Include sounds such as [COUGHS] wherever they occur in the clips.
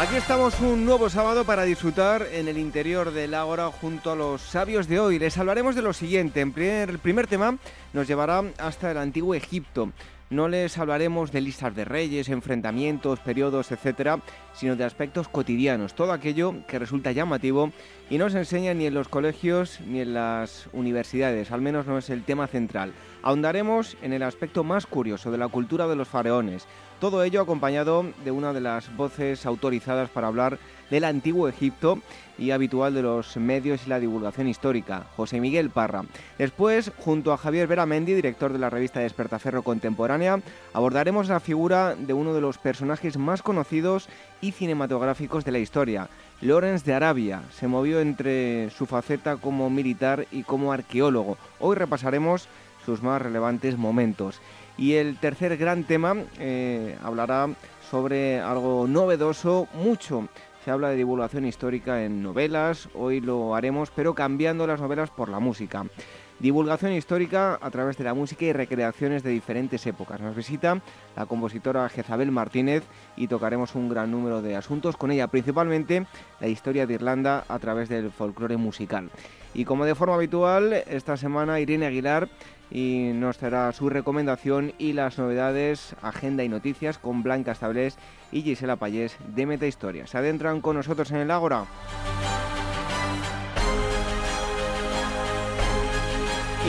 Aquí estamos un nuevo sábado para disfrutar en el interior del Ágora junto a los sabios de hoy. Les hablaremos de lo siguiente. En primer, el primer tema nos llevará hasta el antiguo Egipto. No les hablaremos de listas de reyes, enfrentamientos, periodos, etcétera, sino de aspectos cotidianos, todo aquello que resulta llamativo y no se enseña ni en los colegios ni en las universidades, al menos no es el tema central. Ahondaremos en el aspecto más curioso de la cultura de los faraones, todo ello acompañado de una de las voces autorizadas para hablar del antiguo Egipto y habitual de los medios y la divulgación histórica, José Miguel Parra. Después, junto a Javier Veramendi, director de la revista Despertaferro Contemporánea, abordaremos la figura de uno de los personajes más conocidos y cinematográficos de la historia, Lorenz de Arabia. Se movió entre su faceta como militar y como arqueólogo. Hoy repasaremos sus más relevantes momentos. Y el tercer gran tema eh, hablará sobre algo novedoso, mucho. Se habla de divulgación histórica en novelas, hoy lo haremos, pero cambiando las novelas por la música. Divulgación histórica a través de la música y recreaciones de diferentes épocas. Nos visita la compositora Jezabel Martínez y tocaremos un gran número de asuntos con ella, principalmente la historia de Irlanda a través del folclore musical. Y como de forma habitual, esta semana Irene Aguilar y nos dará su recomendación y las novedades, agenda y noticias con Blanca Establés y Gisela Payés de Meta Historia. ¿Se adentran con nosotros en el Ágora?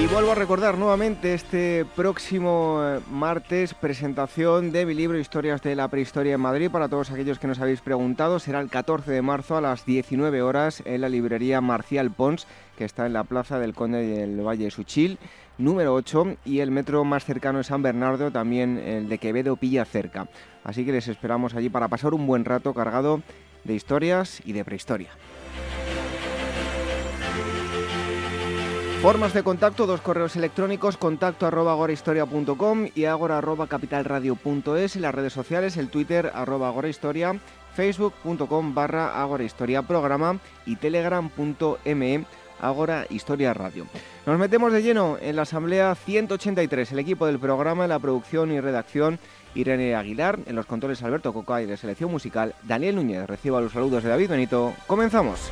Y vuelvo a recordar nuevamente este próximo eh, martes presentación de mi libro Historias de la Prehistoria en Madrid. Para todos aquellos que nos habéis preguntado, será el 14 de marzo a las 19 horas en la librería Marcial Pons, que está en la Plaza del Conde del Valle de Suchil, número 8, y el metro más cercano es San Bernardo, también el de Quevedo pilla cerca. Así que les esperamos allí para pasar un buen rato cargado de historias y de prehistoria. Formas de contacto, dos correos electrónicos, contacto arroba agorahistoria.com y agora arroba capitalradio.es, en las redes sociales, el Twitter arroba agorahistoria, facebook.com barra agorahistoria programa y telegram.me Agora Historia Radio. Nos metemos de lleno en la Asamblea 183, el equipo del programa, la producción y redacción Irene Aguilar, en los controles Alberto Coca y de selección musical Daniel Núñez. Reciba los saludos de David Benito. Comenzamos.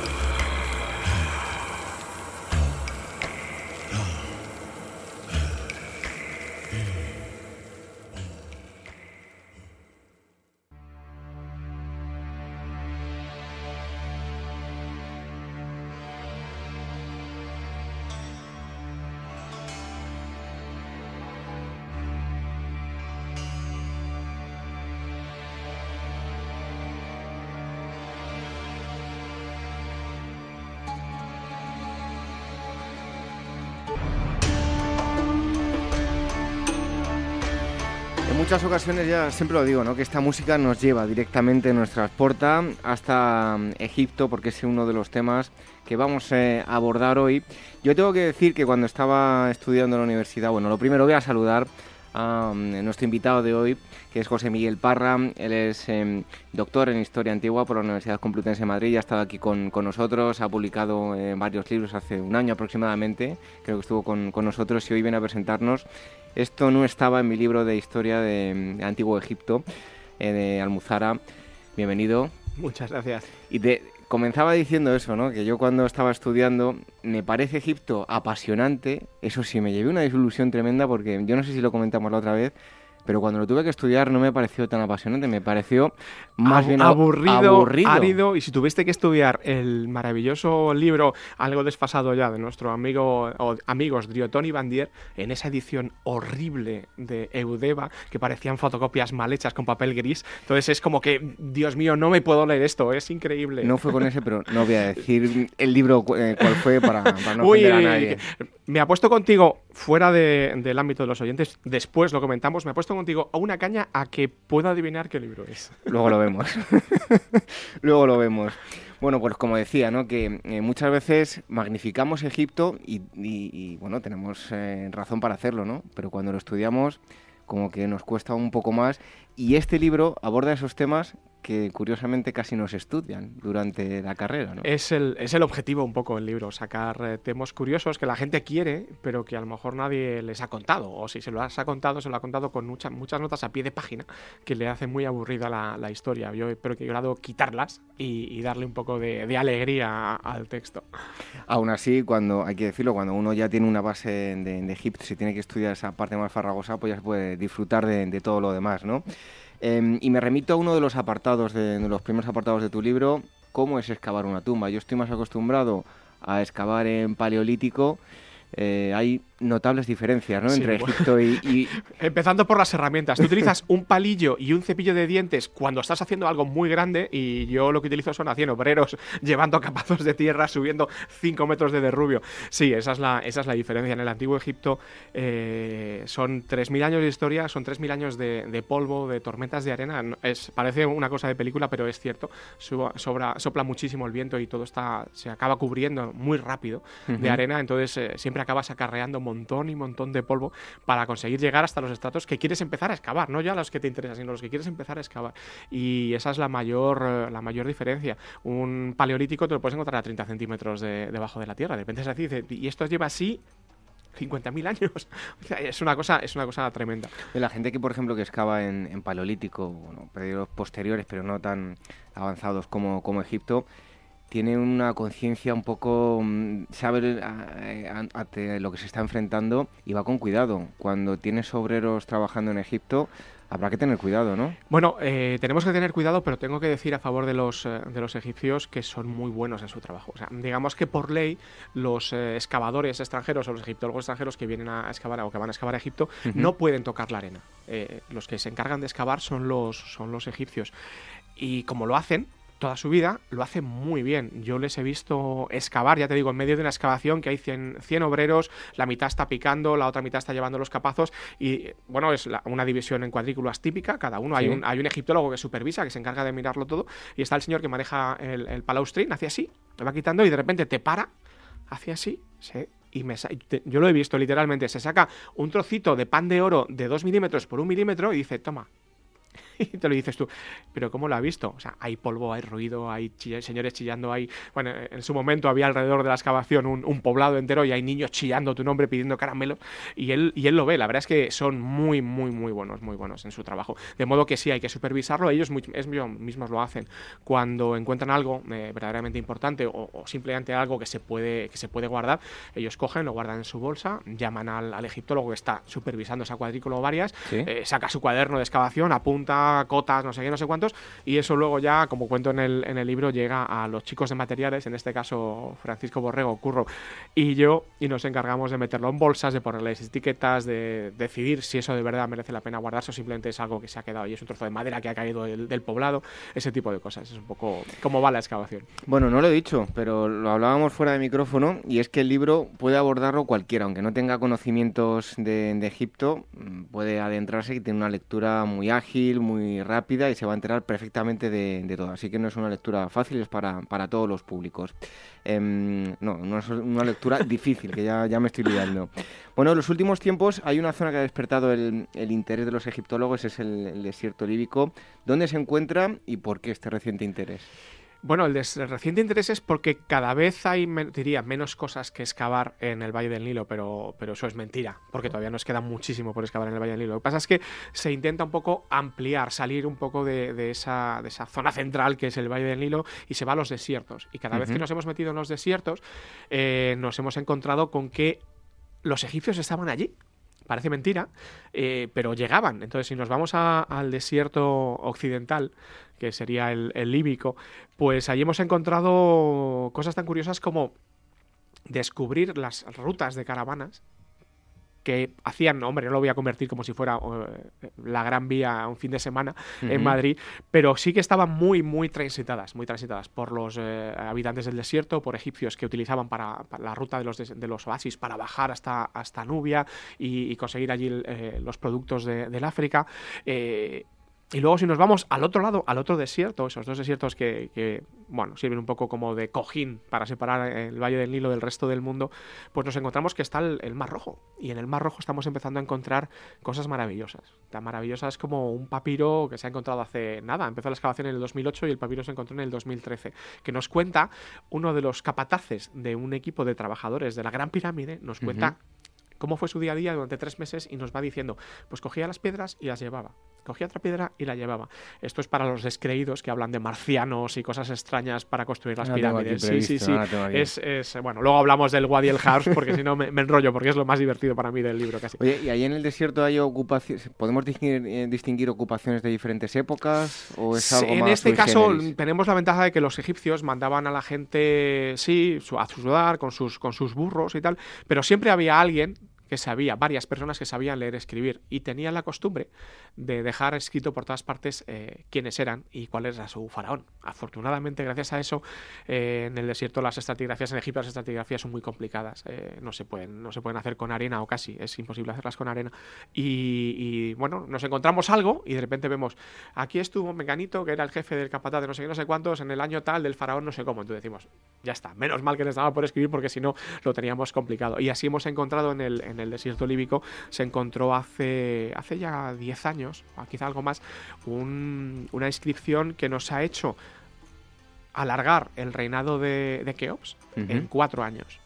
Muchas ocasiones ya siempre lo digo, ¿no? Que esta música nos lleva directamente, nos transporta hasta mm, Egipto, porque es uno de los temas que vamos eh, a abordar hoy. Yo tengo que decir que cuando estaba estudiando en la universidad, bueno, lo primero voy a saludar a nuestro invitado de hoy, que es José Miguel Parra. Él es em, doctor en Historia Antigua por la Universidad Complutense de Madrid, ya ha estado aquí con, con nosotros, ha publicado eh, varios libros hace un año aproximadamente, creo que estuvo con, con nosotros y hoy viene a presentarnos esto no estaba en mi libro de historia de, Antiguo Egipto, eh, de Almuzara. Bienvenido. Muchas gracias. Y comenzaba diciendo eso, ¿no? Que yo cuando estaba estudiando me parece Egipto apasionante. Eso sí, me llevé una desilusión tremenda porque yo no sé si lo comentamos la otra vez. Pero cuando lo tuve que estudiar no me pareció tan apasionante, me pareció más bien aburrido, aburrido, árido. Y si tuviste que estudiar el maravilloso libro, algo desfasado ya, de nuestro amigo o amigos Driotoni Bandier, en esa edición horrible de Eudeva, que parecían fotocopias mal hechas con papel gris, entonces es como que, Dios mío, no me puedo leer esto, es increíble. No fue con ese, pero no voy a decir el libro eh, cuál fue para, no [LAUGHS] ofender a nadie. Me apuesto contigo, fuera del ámbito de los oyentes, después lo comentamos, me apuesto contigo a una caña a que pueda adivinar qué libro es. [LAUGHS] Luego lo vemos. [LAUGHS] Luego lo vemos. Bueno, pues como decía, ¿no? que eh, muchas veces magnificamos Egipto y, bueno, tenemos eh, razón para hacerlo, ¿no? Pero cuando lo estudiamos, como que nos cuesta un poco más. Y este libro aborda esos temas que curiosamente casi no se estudian durante la carrera. ¿no? Es, el, es el objetivo un poco del libro, sacar eh, temas curiosos que la gente quiere, pero que a lo mejor nadie les ha contado. O si se lo ha contado, se lo ha contado con muchas muchas notas a pie de página, que le hace muy aburrida la, la historia. Yo espero que he logrado quitarlas y, darle un poco de, de, alegría al texto. Aún así, cuando hay que decirlo, cuando uno ya tiene una base de, de Egipto, si tiene que estudiar esa parte más farragosa, pues ya se puede disfrutar de, de todo lo demás, ¿no? Em, y me remito a uno de los apartados, de, los primeros apartados de tu libro, ¿Cómo es excavar una tumba? Yo estoy más acostumbrado a excavar en paleolítico. Eh, hay notables diferencias ¿no? entre Egipto y, [LAUGHS] Empezando por las herramientas. Tú utilizas un palillo y un cepillo de dientes cuando estás haciendo algo muy grande y yo lo que utilizo son a 100 obreros [LAUGHS] llevando capazos de tierra, subiendo 5 metros de derrubio. Sí, esa es la, esa es la diferencia. En el antiguo Egipto eh, son 3.000 años de historia, son 3.000 años de, polvo, de tormentas de arena. Es, parece una cosa de película, pero es cierto. sobra, sopla muchísimo el viento y todo está se acaba cubriendo muy rápido de arena, entonces eh, siempre acabas acarreando montón y montón de polvo para conseguir llegar hasta los estratos que quieres empezar a excavar, no ya los que te interesan, sino los que quieres empezar a excavar. Y esa es la mayor, eh, la mayor diferencia. Un paleolítico te lo puedes encontrar a 30 centímetros debajo de la tierra. De repente así, y esto lleva así 50.000 años. [LAUGHS] es una cosa, es una cosa tremenda. La gente que, por ejemplo, que excava en, paleolítico, bueno, periodos posteriores, pero no tan avanzados como, como Egipto, tiene una conciencia un poco, mm, sabe eh, ante lo que se está enfrentando y va con cuidado. Cuando tienes obreros trabajando en Egipto, habrá que tener cuidado, ¿no? Bueno, eh, tenemos que tener cuidado, pero tengo que decir a favor de los, eh, de los egipcios que son muy buenos en su trabajo. O sea, digamos que por ley los excavadores extranjeros o los egiptólogos extranjeros que vienen a excavar o que van a excavar a Egipto no pueden tocar la arena. los que se encargan de excavar son los, son los egipcios. Y como lo hacen, toda su vida, lo hace muy bien. Yo les he visto excavar, ya te digo, en medio de una excavación que hay 100, 100 obreros, la mitad está picando, la otra mitad está llevando los capazos y, bueno, es una división en cuadrículas típica, cada uno. Hay, un, hay un egiptólogo que supervisa, que se encarga de mirarlo todo y está el señor que maneja el, el palaustrín, hacia así, lo va quitando y de repente te para, hacia así, ¿sí? y me yo lo he visto literalmente, se saca un trocito de pan de oro de 2 milímetros por un milímetro y dice, toma, y [LAUGHS] te lo dices tú, pero ¿cómo lo ha visto? O sea, hay polvo, hay ruido, hay señores chillando, hay... Bueno, en su momento había alrededor de la excavación un, poblado entero y hay niños chillando tu nombre pidiendo caramelo y él, y él lo ve. La verdad es que son muy, muy, muy buenos, muy buenos en su trabajo. De modo que sí, hay que supervisarlo. Ellos mismos lo hacen. Cuando encuentran algo eh, verdaderamente importante o, simplemente algo que se, puede, que se puede guardar, ellos cogen, lo guardan en su bolsa, llaman al, al egiptólogo que está supervisando esa cuadrícula o varias, eh, saca su cuaderno de excavación, apunta cotas, no sé qué, no sé cuántos, y eso luego ya, como cuento en el, en el libro, llega a los chicos de materiales, en este caso Francisco Borrego, Curro y yo, y nos encargamos de meterlo en bolsas, de ponerles etiquetas, de decidir si eso de verdad merece la pena guardarse o simplemente es algo que se ha quedado y es un trozo de madera que ha caído del, poblado, ese tipo de cosas. Es un poco cómo va la excavación. Bueno, no lo he dicho, pero lo hablábamos fuera de micrófono y es que el libro puede abordarlo cualquiera, aunque no tenga conocimientos de, de Egipto, mm, puede adentrarse y tiene una lectura muy ágil, muy rápida y se va a enterar perfectamente de, todo. Así que no es una lectura fácil, es para, para todos los públicos. Em, no, no es una lectura [LAUGHS] difícil, que ya, ya me estoy liando. Bueno, en los últimos tiempos hay una zona que ha despertado el, el interés de los egiptólogos, es el desierto líbico. ¿Dónde se encuentra y por qué este reciente interés? Bueno, el, reciente interés es porque cada vez hay, diría, menos cosas que excavar en el Valle del Nilo, pero, pero eso es mentira, porque todavía nos queda muchísimo por excavar en el Valle del Nilo. Lo que pasa es que se intenta un poco ampliar, salir un poco de, esa, de esa, zona central que es el Valle del Nilo y se va a los desiertos. Y cada vez que nos hemos metido en los desiertos, eh, nos hemos encontrado con que los egipcios estaban allí Parece mentira, eh, pero llegaban. Entonces, si nos vamos al desierto occidental, que sería el, el líbico, pues allí hemos encontrado cosas tan curiosas como descubrir las rutas de caravanas que hacían, hombre, no lo voy a convertir como si fuera eh, la gran vía un fin de semana en Madrid, pero sí que estaban muy, muy transitadas, muy transitadas por los eh, habitantes del desierto, por egipcios que utilizaban para, la ruta de los, de, los oasis para bajar hasta, hasta Nubia y, conseguir allí eh, los productos del África. Y luego si nos vamos al otro lado, al otro desierto, esos dos desiertos que, bueno, sirven un poco como de cojín para separar el Valle del Nilo del resto del mundo, pues nos encontramos que está el, Mar Rojo. Y en el Mar Rojo estamos empezando a encontrar cosas maravillosas. Tan maravillosas como un papiro que se ha encontrado hace nada. Empezó la excavación en el 2008 y el papiro se encontró en el 2013. Que nos cuenta uno de los capataces de un equipo de trabajadores de la Gran Pirámide, nos cuenta cómo fue su día a día durante tres meses y nos va diciendo, pues cogía las piedras y las llevaba. Cogía otra piedra y la llevaba. Esto es para los descreídos que hablan de marcianos y cosas extrañas para construir las pirámides. Sí, sí, sí. Es, es, bueno, luego hablamos del Wadi el Harsh porque si no me, enrollo porque es lo más divertido para mí del libro casi. Oye, ¿y ahí en el desierto hay ocupaciones? ¿Podemos distinguir, eh, distinguir ocupaciones de diferentes épocas o es algo En este caso tenemos la ventaja de que los egipcios mandaban a la gente, sí, a sudar con sus, con sus burros y tal, pero siempre había alguien que sabía, varias personas que sabían leer escribir y tenían la costumbre de dejar escrito por todas partes eh, quiénes eran y cuál era su faraón. Afortunadamente, gracias a eso, eh, en el desierto las estratigrafías, en Egipto las estratigrafías son muy complicadas, eh, no, se pueden, no se pueden hacer con arena o casi, es imposible hacerlas con arena. Y, bueno, nos encontramos algo y de repente vemos, aquí estuvo Meganito, que era el jefe del capataz de no sé qué, no sé cuántos, en el año tal del faraón, no sé cómo. Entonces decimos, ya está, menos mal que les daba por escribir porque si no lo teníamos complicado. Y así hemos encontrado en el, el desierto líbico, se encontró hace, hace ya 10 años, o quizá algo más, una inscripción que nos ha hecho alargar el reinado de, de Keops en cuatro años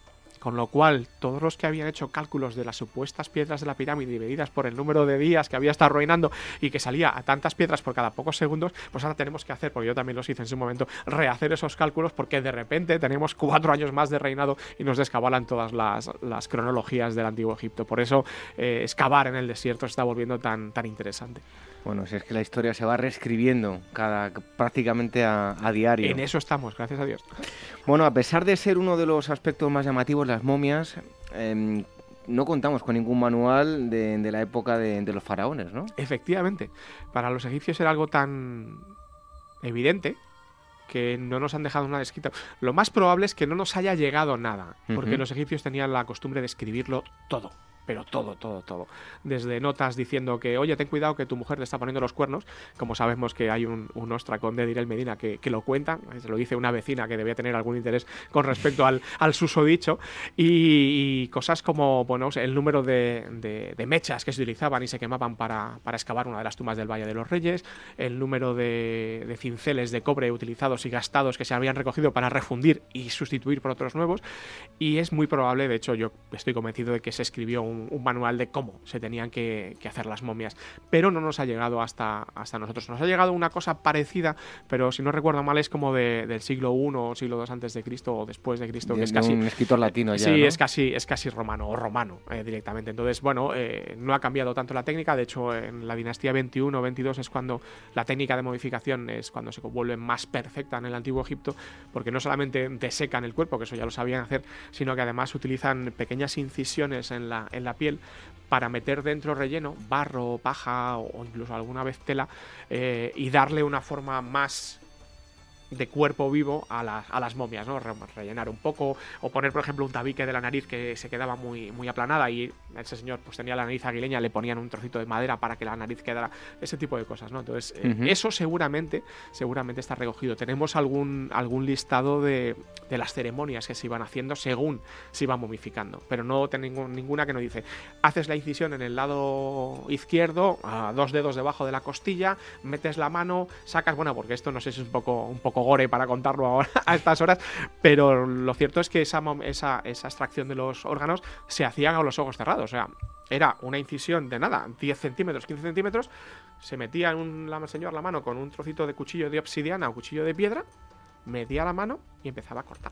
con lo cual todos los que habían hecho cálculos de las supuestas piedras de la pirámide divididas por el número de días que había estado reinando y que salía a tantas piedras por cada pocos segundos, pues ahora tenemos que hacer, porque yo también los hice en su momento, rehacer esos cálculos porque de repente tenemos cuatro años más de reinado y nos descabalan todas las, cronologías del antiguo Egipto. Por eso eh, excavar en el desierto se está volviendo tan, tan interesante. Bueno, si es que la historia se va reescribiendo cada, prácticamente a, diario. En eso estamos, gracias a Dios. Bueno, a pesar de ser uno de los aspectos más llamativos, las momias, em, no contamos con ningún manual de, la época de, los faraones, ¿no? Efectivamente. Para los egipcios era algo tan evidente que no nos han dejado nada escrito. Lo más probable es que no nos haya llegado nada, porque los egipcios tenían la costumbre de escribirlo todo pero todo, todo, todo. Desde notas diciendo que, oye, ten cuidado que tu mujer te está poniendo los cuernos, como sabemos que hay un, un ostracón de Direl Medina que, que, lo cuenta, se lo dice una vecina que debía tener algún interés con respecto al, al susodicho, y, y, cosas como, bueno, el número de, de, mechas que se utilizaban y se quemaban para, para, excavar una de las tumbas del Valle de los Reyes, el número de, de cinceles de cobre utilizados y gastados que se habían recogido para refundir y sustituir por otros nuevos, y es muy probable, de hecho yo estoy convencido de que se escribió un un, manual de cómo se tenían que, hacer las momias. Pero no nos ha llegado hasta, hasta nosotros. Nos ha llegado una cosa parecida, pero si no recuerdo mal es como del siglo I o siglo II antes de Cristo o después de Cristo, que es casi... Un escritor latino ya, Sí, es, casi, es casi romano o romano eh, directamente. Entonces, bueno, eh, no ha cambiado tanto la técnica. De hecho, en la dinastía 21 o 22 es cuando la técnica de modificación es cuando se vuelve más perfecta en el antiguo Egipto, porque no solamente desecan el cuerpo, que eso ya lo sabían hacer, sino que además utilizan pequeñas incisiones en la, en la piel para meter dentro relleno, barro, paja o incluso alguna vez tela eh, y darle una forma más de cuerpo vivo a, a, las momias, ¿no? rellenar un poco o poner, por ejemplo, un tabique de la nariz que se quedaba muy, muy aplanada y ese señor pues tenía la nariz aguileña, le ponían un trocito de madera para que la nariz quedara, ese tipo de cosas, ¿no? Entonces, eh, eso seguramente, seguramente está recogido. Tenemos algún, algún listado de, de, las ceremonias que se iban haciendo según se iban momificando, pero no tengo ninguna que nos dice, haces la incisión en el lado izquierdo, a dos dedos debajo de la costilla, metes la mano, sacas, bueno, porque esto no sé si es un poco, un poco gore para contarlo ahora [LAUGHS] a estas horas, pero lo cierto es que esa, extracción de los órganos se hacía con los ojos cerrados. O sea, era una incisión de nada, 10 centímetros, 15 centímetros, se metía un, la, señor la mano con un trocito de cuchillo de obsidiana o cuchillo de piedra, metía la mano y empezaba a cortar.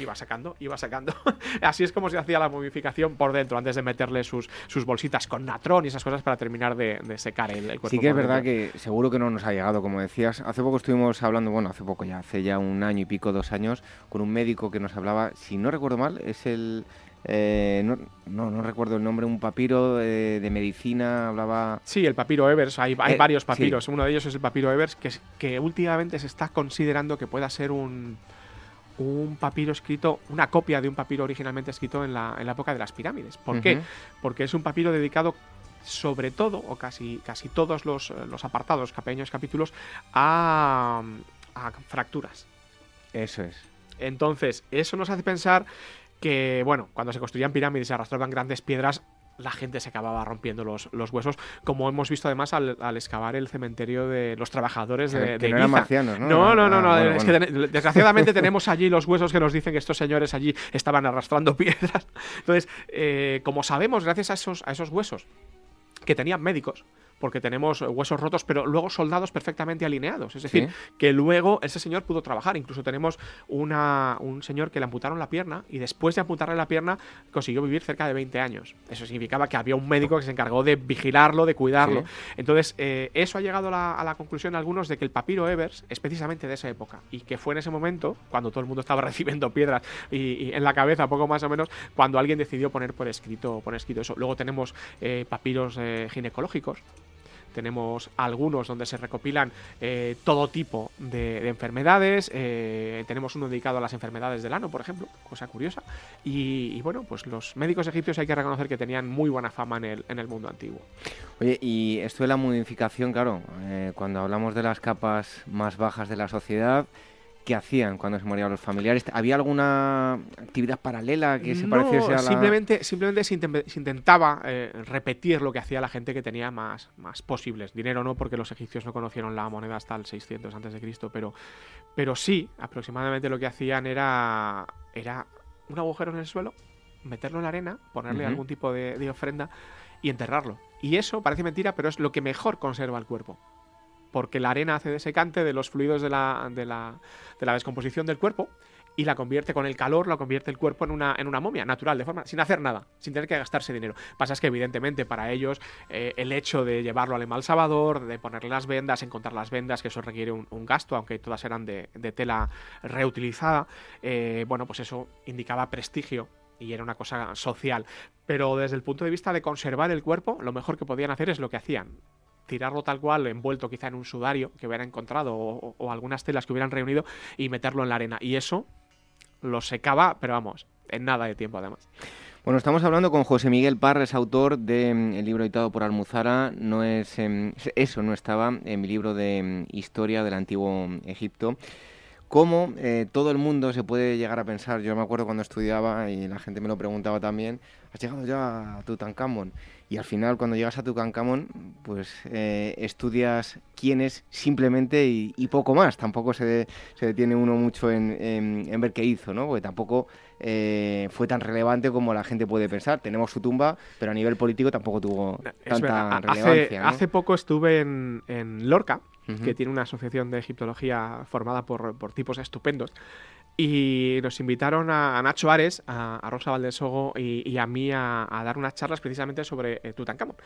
Iba sacando, iba sacando. [LAUGHS] Así es como se hacía la momificación por dentro, antes de meterle sus, sus bolsitas con natrón y esas cosas para terminar de, secar el, cuerpo. Sí que es verdad que seguro que no nos ha llegado, como decías. Hace poco estuvimos hablando, bueno, hace poco ya, hace ya un año y pico, dos años, con un médico que nos hablaba, si no recuerdo mal, es el... Eh, no, no, recuerdo el nombre, un papiro de, medicina, hablaba... Sí, el papiro Evers, hay, hay eh, varios papiros, uno de ellos es el papiro Evers, que, que últimamente se está considerando que pueda ser un un papiro escrito, una copia de un papiro originalmente escrito en la, en la época de las pirámides. ¿Por qué? Porque es un papiro dedicado sobre todo, o casi, casi todos los, los apartados, pequeños capítulos, a, a fracturas. Eso es. Entonces, eso nos hace pensar que, bueno, cuando se construían pirámides y arrastraban grandes piedras, la gente se acababa rompiendo los, los huesos, como hemos visto además al, excavar el cementerio de los trabajadores de, que no marcianos, ¿no? No, no, no, ah, es que desgraciadamente [LAUGHS] tenemos allí los huesos que nos dicen que estos señores allí estaban arrastrando [LAUGHS] piedras. Entonces, eh, como sabemos, gracias a esos, a esos huesos que tenían médicos, porque tenemos huesos rotos, pero luego soldados perfectamente alineados. Es decir, que luego ese señor pudo trabajar. Incluso tenemos una, un señor que le amputaron la pierna y después de amputarle la pierna consiguió vivir cerca de 20 años. Eso significaba que había un médico que se encargó de vigilarlo, de cuidarlo. Entonces, eh, eso ha llegado a la, conclusión algunos de que el papiro Evers es precisamente de esa época y que fue en ese momento, cuando todo el mundo estaba [LAUGHS] recibiendo piedras y, en la cabeza, poco más o menos, cuando alguien decidió poner por escrito, por escrito eso. Luego tenemos eh, papiros eh, ginecológicos tenemos algunos donde se recopilan eh, todo tipo de, enfermedades. Eh, tenemos uno dedicado a las enfermedades del ano, por ejemplo, cosa curiosa. Y, bueno, pues los médicos egipcios hay que reconocer que tenían muy buena fama en el, en el mundo antiguo. Oye, y esto de la modificación, claro, eh, cuando hablamos de las capas más bajas de la sociedad, ¿Qué hacían cuando se morían los familiares? ¿Había alguna actividad paralela que se pareciese a la...? Simplemente, simplemente se, intentaba eh, repetir lo que hacía la gente que tenía más, más posibles. Dinero no, porque los egipcios no conocieron la moneda hasta el 600 a.C., pero, pero sí, aproximadamente lo que hacían era, era un agujero en el suelo, meterlo en la arena, ponerle algún tipo de ofrenda y enterrarlo. Y eso parece mentira, pero es lo que mejor conserva el cuerpo porque la arena hace de secante de los fluidos de la, de la, de la descomposición del cuerpo y la convierte con el calor, la convierte el cuerpo en una, en una momia natural, de forma, sin hacer nada, sin tener que gastarse dinero. Pasa es que evidentemente para ellos eh, el hecho de llevarlo al emalsabador, de ponerle las vendas, encontrar las vendas, que eso requiere un, gasto, aunque todas eran de, tela reutilizada, eh, bueno, pues eso indicaba prestigio y era una cosa social. Pero desde el punto de vista de conservar el cuerpo, lo mejor que podían hacer es lo que hacían tirarlo tal cual, envuelto quizá en un sudario que hubieran encontrado o, algunas telas que hubieran reunido y meterlo en la arena. Y eso lo secaba, pero vamos, en nada de tiempo además. Bueno, estamos hablando con José Miguel Parres, autor del mm, libro editado por Almuzara. No es em, eso, no estaba en mi libro de mm, historia del antiguo Egipto cómo eh, todo el mundo se puede llegar a pensar. Yo me acuerdo cuando estudiaba y la gente me lo preguntaba también, ¿has llegado ya a Tutankamón? Y al final, cuando llegas a Tutankamón, pues eh, estudias quién es simplemente y, poco más. Tampoco se, se detiene uno mucho en, ver qué hizo, ¿no? Porque tampoco eh, fue tan relevante como la gente puede pensar. Tenemos su tumba, pero a nivel político tampoco tuvo tanta relevancia. Hace, poco estuve en, en Lorca, que tiene una asociación de egiptología formada por, por tipos estupendos. Y nos invitaron a, Nacho Ares, a, Rosa Valdesogo y, y a mí a, dar unas charlas precisamente sobre eh, Tutankamón.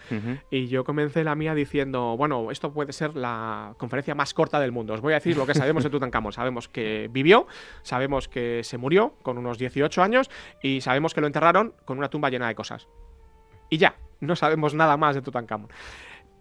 Y yo comencé la mía diciendo, bueno, esto puede ser la conferencia más corta del mundo. Os voy a decir lo que sabemos de Tutankamón. Sabemos que vivió, sabemos que se murió con unos 18 años y sabemos que lo enterraron con una tumba llena de cosas. Y ya, no sabemos nada más de Tutankamón.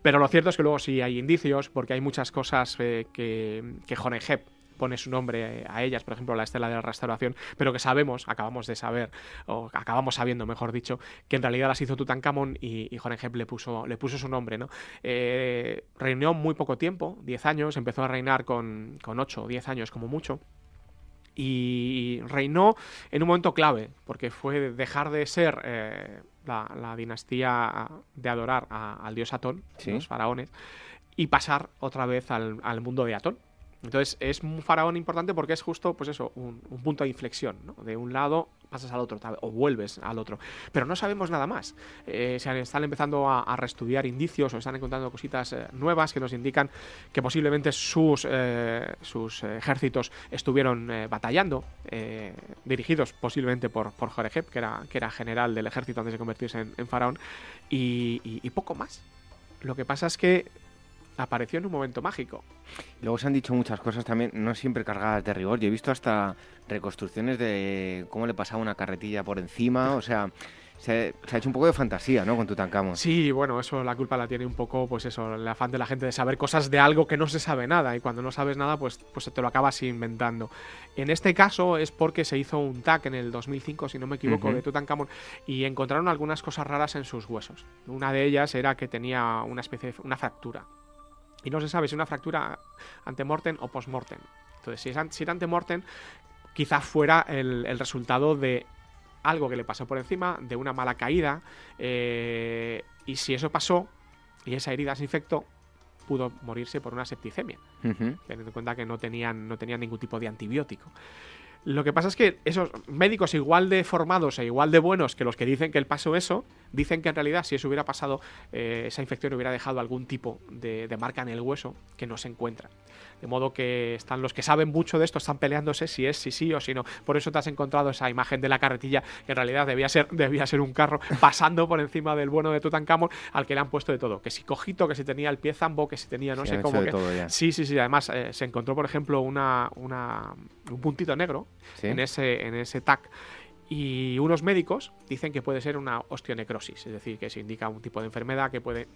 Pero lo cierto es que luego sí hay indicios, porque hay muchas cosas eh, que, que Honegep pone su nombre eh, a ellas, por ejemplo, la estela de la restauración, pero que sabemos, acabamos de saber, o acabamos sabiendo, mejor dicho, que en realidad las hizo Tutankamón y, y Honegep le puso, le puso su nombre. ¿no? Eh, reinó muy poco tiempo, 10 años, empezó a reinar con, con 8 o 10 años como mucho, y reinó en un momento clave, porque fue dejar de ser la, dinastía de adorar al dios Atón, los faraones, y pasar otra vez al, mundo de Atón. Entonces es un faraón importante porque es justo, pues eso, un, punto de inflexión, ¿no? De un lado pasas al otro o vuelves al otro. Pero no sabemos nada más. Eh, se están empezando a, reestudiar indicios o están encontrando cositas eh, nuevas que nos indican que posiblemente sus, eh, ejércitos estuvieron batallando, dirigidos posiblemente por, por que era, que era general del ejército antes de convertirse en, faraón, y poco más. Lo que pasa es que apareció en un momento mágico. Luego se han dicho muchas cosas también, no siempre cargadas de rigor. Yo he visto hasta reconstrucciones de cómo le pasaba una carretilla por encima, o sea, se, ha hecho un poco de fantasía, ¿no? Con Tutankamón. Sí, bueno, eso la culpa la tiene un poco, pues eso, el afán de la gente de saber cosas de algo que no se sabe nada y cuando no sabes nada, pues, pues te lo acabas inventando. En este caso es porque se hizo un TAC en el 2005, si no me equivoco, de Tutankamón y encontraron algunas cosas raras en sus huesos. Una de ellas era que tenía una especie de una fractura y no se sabe si una fractura antemortem o postmortem. Entonces, si, es, si era antemortem, quizá fuera el, resultado de algo que le pasó por encima, de una mala caída, eh, y si eso pasó y esa herida se infectó, pudo morirse por una septicemia, teniendo en cuenta que no tenían, no tenían ningún tipo de antibiótico. Lo que pasa es que esos médicos igual de formados e igual de buenos que los que dicen que él pasó eso, dicen que en realidad si eso hubiera pasado, eh, esa infección hubiera dejado algún tipo de, marca en el hueso que no se encuentra. De modo que están los que saben mucho de esto, están peleándose si es, si sí o si no. Por eso te has encontrado esa imagen de la carretilla que en realidad debía ser, [LAUGHS] debía ser un carro pasando por encima del bueno de Tutankamón al que le han puesto de todo. Que si cojito, que si tenía el pie zambo, que si tenía no sé cómo. Sí, sí, sí. Además eh, se encontró, por ejemplo, una, una, un puntito negro en ese, en ese TAC. Y unos médicos dicen que puede ser una osteonecrosis, es decir, que se indica un tipo de enfermedad que puede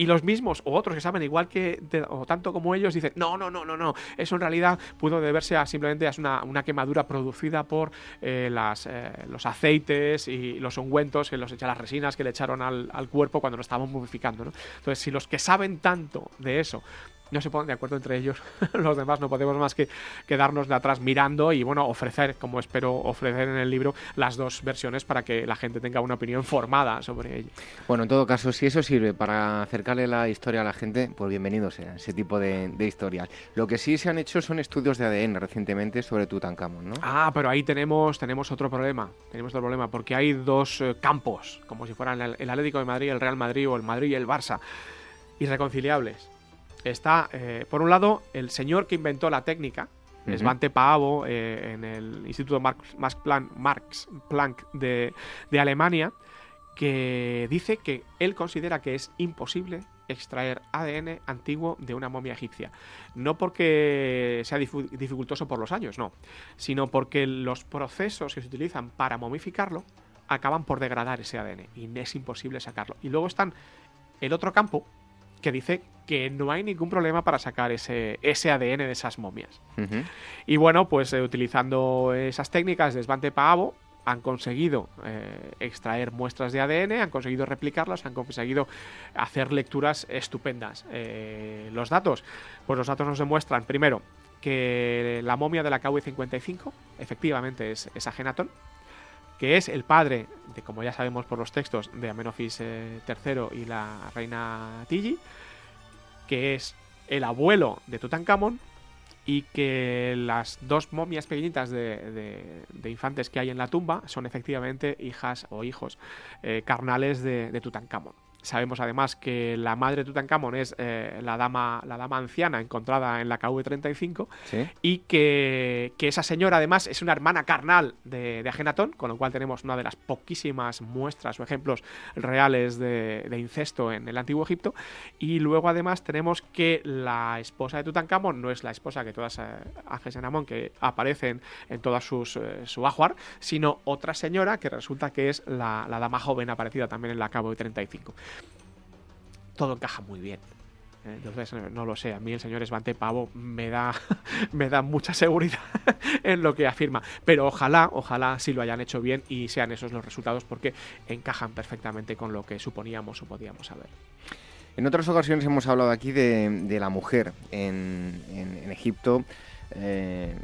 y los mismos o otros que saben igual que o tanto como ellos dicen no no no no no eso en realidad pudo deberse a simplemente a una, una quemadura producida por eh, las, eh, los aceites y los ungüentos que los las resinas que le echaron al, cuerpo cuando lo estaban momificando ¿no? entonces si los que saben tanto de eso no se ponen de acuerdo entre ellos, [LAUGHS] los demás no podemos más que quedarnos de atrás mirando y bueno, ofrecer, como espero ofrecer en el libro, las dos versiones para que la gente tenga una opinión formada sobre ello. Bueno, en todo caso, si eso sirve para acercarle la historia a la gente, pues bienvenido sea ese tipo de, historias. Lo que sí se han hecho son estudios de ADN recientemente sobre Tutankamón, ¿no? Ah, pero ahí tenemos, tenemos otro problema, tenemos otro problema, porque hay dos eh, campos, como si fueran el, el Atlético de Madrid, el Real Madrid o el Madrid y el Barça, irreconciliables está, eh, por un lado, el señor que inventó la técnica, Svante Paavo, eh, en el Instituto Max, Planck, de, Alemania, que dice que él considera que es imposible extraer ADN antiguo de una momia egipcia. No porque sea dificultoso por los años, no, sino porque los procesos que se utilizan para momificarlo acaban por degradar ese ADN y es imposible sacarlo. Y luego están el otro campo, que dice que no hay ningún problema para sacar ese, ese ADN de esas momias. Y bueno, pues eh, utilizando esas técnicas de Svante Paavo, han conseguido eh, extraer muestras de ADN, han conseguido replicarlas, han conseguido hacer lecturas estupendas. Eh, los datos, pues los datos nos demuestran, primero, que la momia de la KV-55 efectivamente es, es Agenatón, que es el padre de, como ya sabemos por los textos, de Amenofis III y la reina Tigi, que es el abuelo de Tutankamón y que las dos momias pequeñitas de, infantes que hay en la tumba son efectivamente hijas o hijos eh, carnales de, de Tutankamón. Sabemos además que la madre de Tutankamón es eh, la, dama, la dama anciana encontrada en la KV-35 y que, esa señora además es una hermana carnal de, de, Agenatón, con lo cual tenemos una de las poquísimas muestras o ejemplos reales de, incesto en el antiguo Egipto. Y luego además tenemos que la esposa de Tutankamón no es la esposa que todas eh, que aparecen en todas sus eh, su ajuar, sino otra señora que resulta que es la, la dama joven aparecida también en la KV-35 todo encaja muy bien. ¿eh? Entonces, no lo sé, a mí el señor Esbante Pavo me da, [LAUGHS] me da mucha seguridad [LAUGHS] en lo que afirma. Pero ojalá, ojalá sí lo hayan hecho bien y sean esos los resultados porque encajan perfectamente con lo que suponíamos o podíamos saber. En otras ocasiones hemos hablado aquí de, la mujer en, en, Egipto. Eh,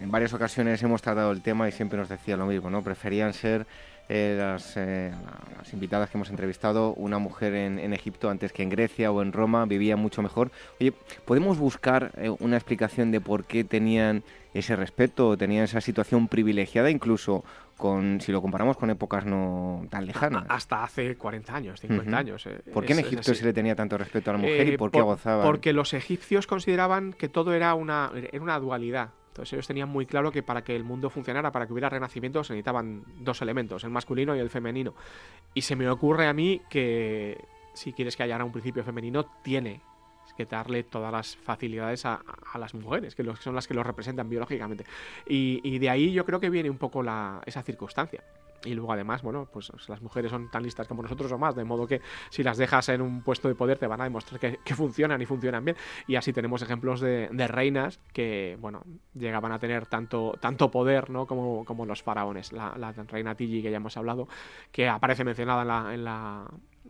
en varias ocasiones hemos tratado el tema y siempre nos decía lo mismo, ¿no? Preferían ser eh, las, las, invitadas que hemos entrevistado, una mujer en, en, Egipto antes que en Grecia o en Roma vivía mucho mejor. Oye, ¿podemos buscar una explicación de por qué tenían ese respeto o tenían esa situación privilegiada incluso con si lo comparamos con épocas no tan lejanas. Hasta hace 40 años, 50 años. Eh, ¿Por qué en Egipto se le tenía tanto respeto a la mujer y eh, por qué gozaba? Porque los egipcios consideraban que todo era una, era una dualidad. Entonces ellos tenían muy claro que para que el mundo funcionara, para que hubiera renacimiento, se necesitaban dos elementos, el masculino y el femenino. Y se me ocurre a mí que si quieres que haya un principio femenino, tiene que darle todas las facilidades a, las mujeres, que son las que lo representan biológicamente. Y, de ahí yo creo que viene un poco la, esa circunstancia. Y luego además, bueno, pues las mujeres son tan listas como nosotros o más, de modo que si las dejas en un puesto de poder te van a demostrar que, funcionan y funcionan bien. Y así tenemos ejemplos de, reinas que, bueno, llegaban a tener tanto, tanto poder, ¿no? Como, como los faraones. La, reina Tigi, que ya hemos hablado, que aparece mencionada en la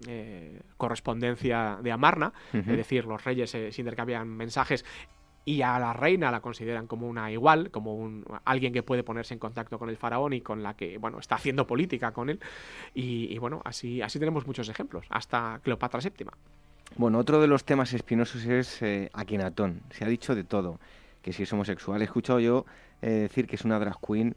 eh, correspondencia de Amarna, es decir, los reyes se intercambian mensajes y a la reina la consideran como una igual, como un, alguien que puede ponerse en contacto con el faraón y con la que, bueno, está haciendo política con él. Y, bueno, así, así tenemos muchos ejemplos, hasta Cleopatra VII. Bueno, otro de los temas espinosos es eh. Se ha dicho de todo, que si es homosexual. He escuchado yo eh, decir que es una drag queen,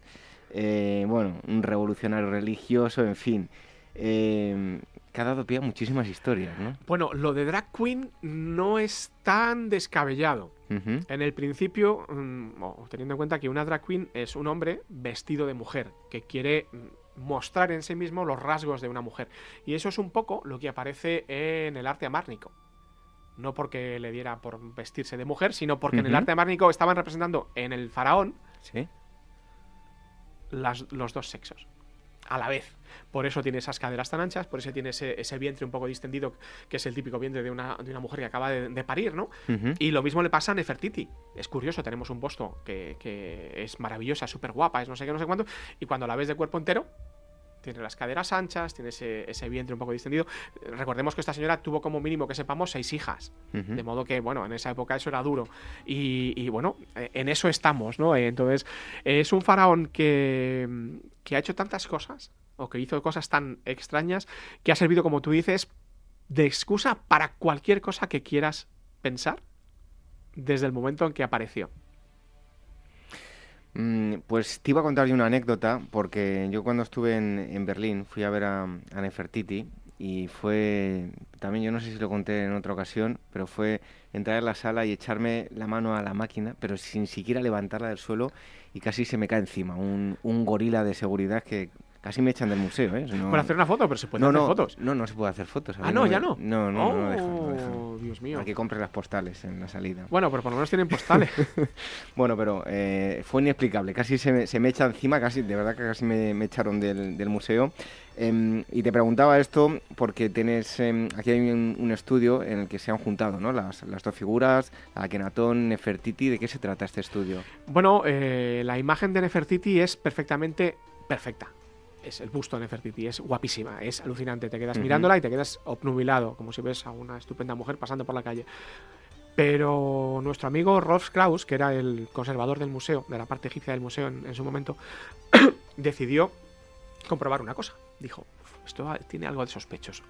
eh, bueno, un revolucionario religioso, en fin que ha dado pie a muchísimas historias, ¿no? Bueno, lo de drag queen no es tan descabellado. En el principio, mm, teniendo en cuenta que una drag queen es un hombre vestido de mujer, que quiere mm, mostrar en sí mismo los rasgos de una mujer. Y eso es un poco lo que aparece en el arte amárnico. No porque le diera por vestirse de mujer, sino porque en el arte amárnico estaban representando en el faraón ¿Sí? los dos sexos a la vez. Por eso tiene esas caderas tan anchas, por eso tiene ese, vientre un poco distendido, que es el típico vientre de una, de una mujer que acaba de, parir, ¿no? Y lo mismo le pasa a Nefertiti. Es curioso, tenemos un bosto que, que es maravillosa, súper guapa, es no sé qué, no sé cuánto, y cuando la ves de cuerpo entero, tiene las caderas anchas, tiene ese, vientre un poco distendido. Recordemos que esta señora tuvo como mínimo que sepamos seis hijas, de modo que, bueno, en esa época eso era duro. Y, bueno, eh, en eso estamos, ¿no? Entonces, es un faraón que, que ha hecho tantas cosas, o que hizo cosas tan extrañas, que ha servido, como tú dices, de excusa para cualquier cosa que quieras pensar desde el momento en que apareció. Mm, pues te iba a contar una anécdota, porque yo cuando estuve en, Berlín fui a ver a, a, Nefertiti y fue, también yo no sé si lo conté en otra ocasión, pero fue entrar en la sala y echarme la mano a la máquina, pero sin siquiera levantarla del suelo y casi se me cae encima un, un gorila de seguridad que Casi me echan del museo, ¿eh? Para hacer una foto, pero se pueden hacer fotos. No, no se puede hacer fotos. Ah, no, ya no. No, no, no, oh, Dios mío. Aquí compre las postales en la salida. Bueno, pero por lo menos tienen postales. [LAUGHS] bueno, pero eh, fue inexplicable. Casi se me, se me, echa encima, casi, de verdad que casi me, me echaron del, del museo. Em, y te preguntaba esto porque tienes em, aquí hay un, estudio en el que se han juntado ¿no? las, las dos figuras, Akenatón, Nefertiti. ¿De qué se trata este estudio? Bueno, eh, la imagen de Nefertiti es perfectamente perfecta es el busto de Nefertiti, es guapísima, es alucinante. Te quedas mirándola y te quedas obnubilado, como si ves a una estupenda mujer pasando por la calle. Pero nuestro amigo Rolf Kraus, que era el conservador del museo, de la parte egipcia del museo en, su momento, [COUGHS] decidió comprobar una cosa. Dijo, esto tiene algo de sospechoso.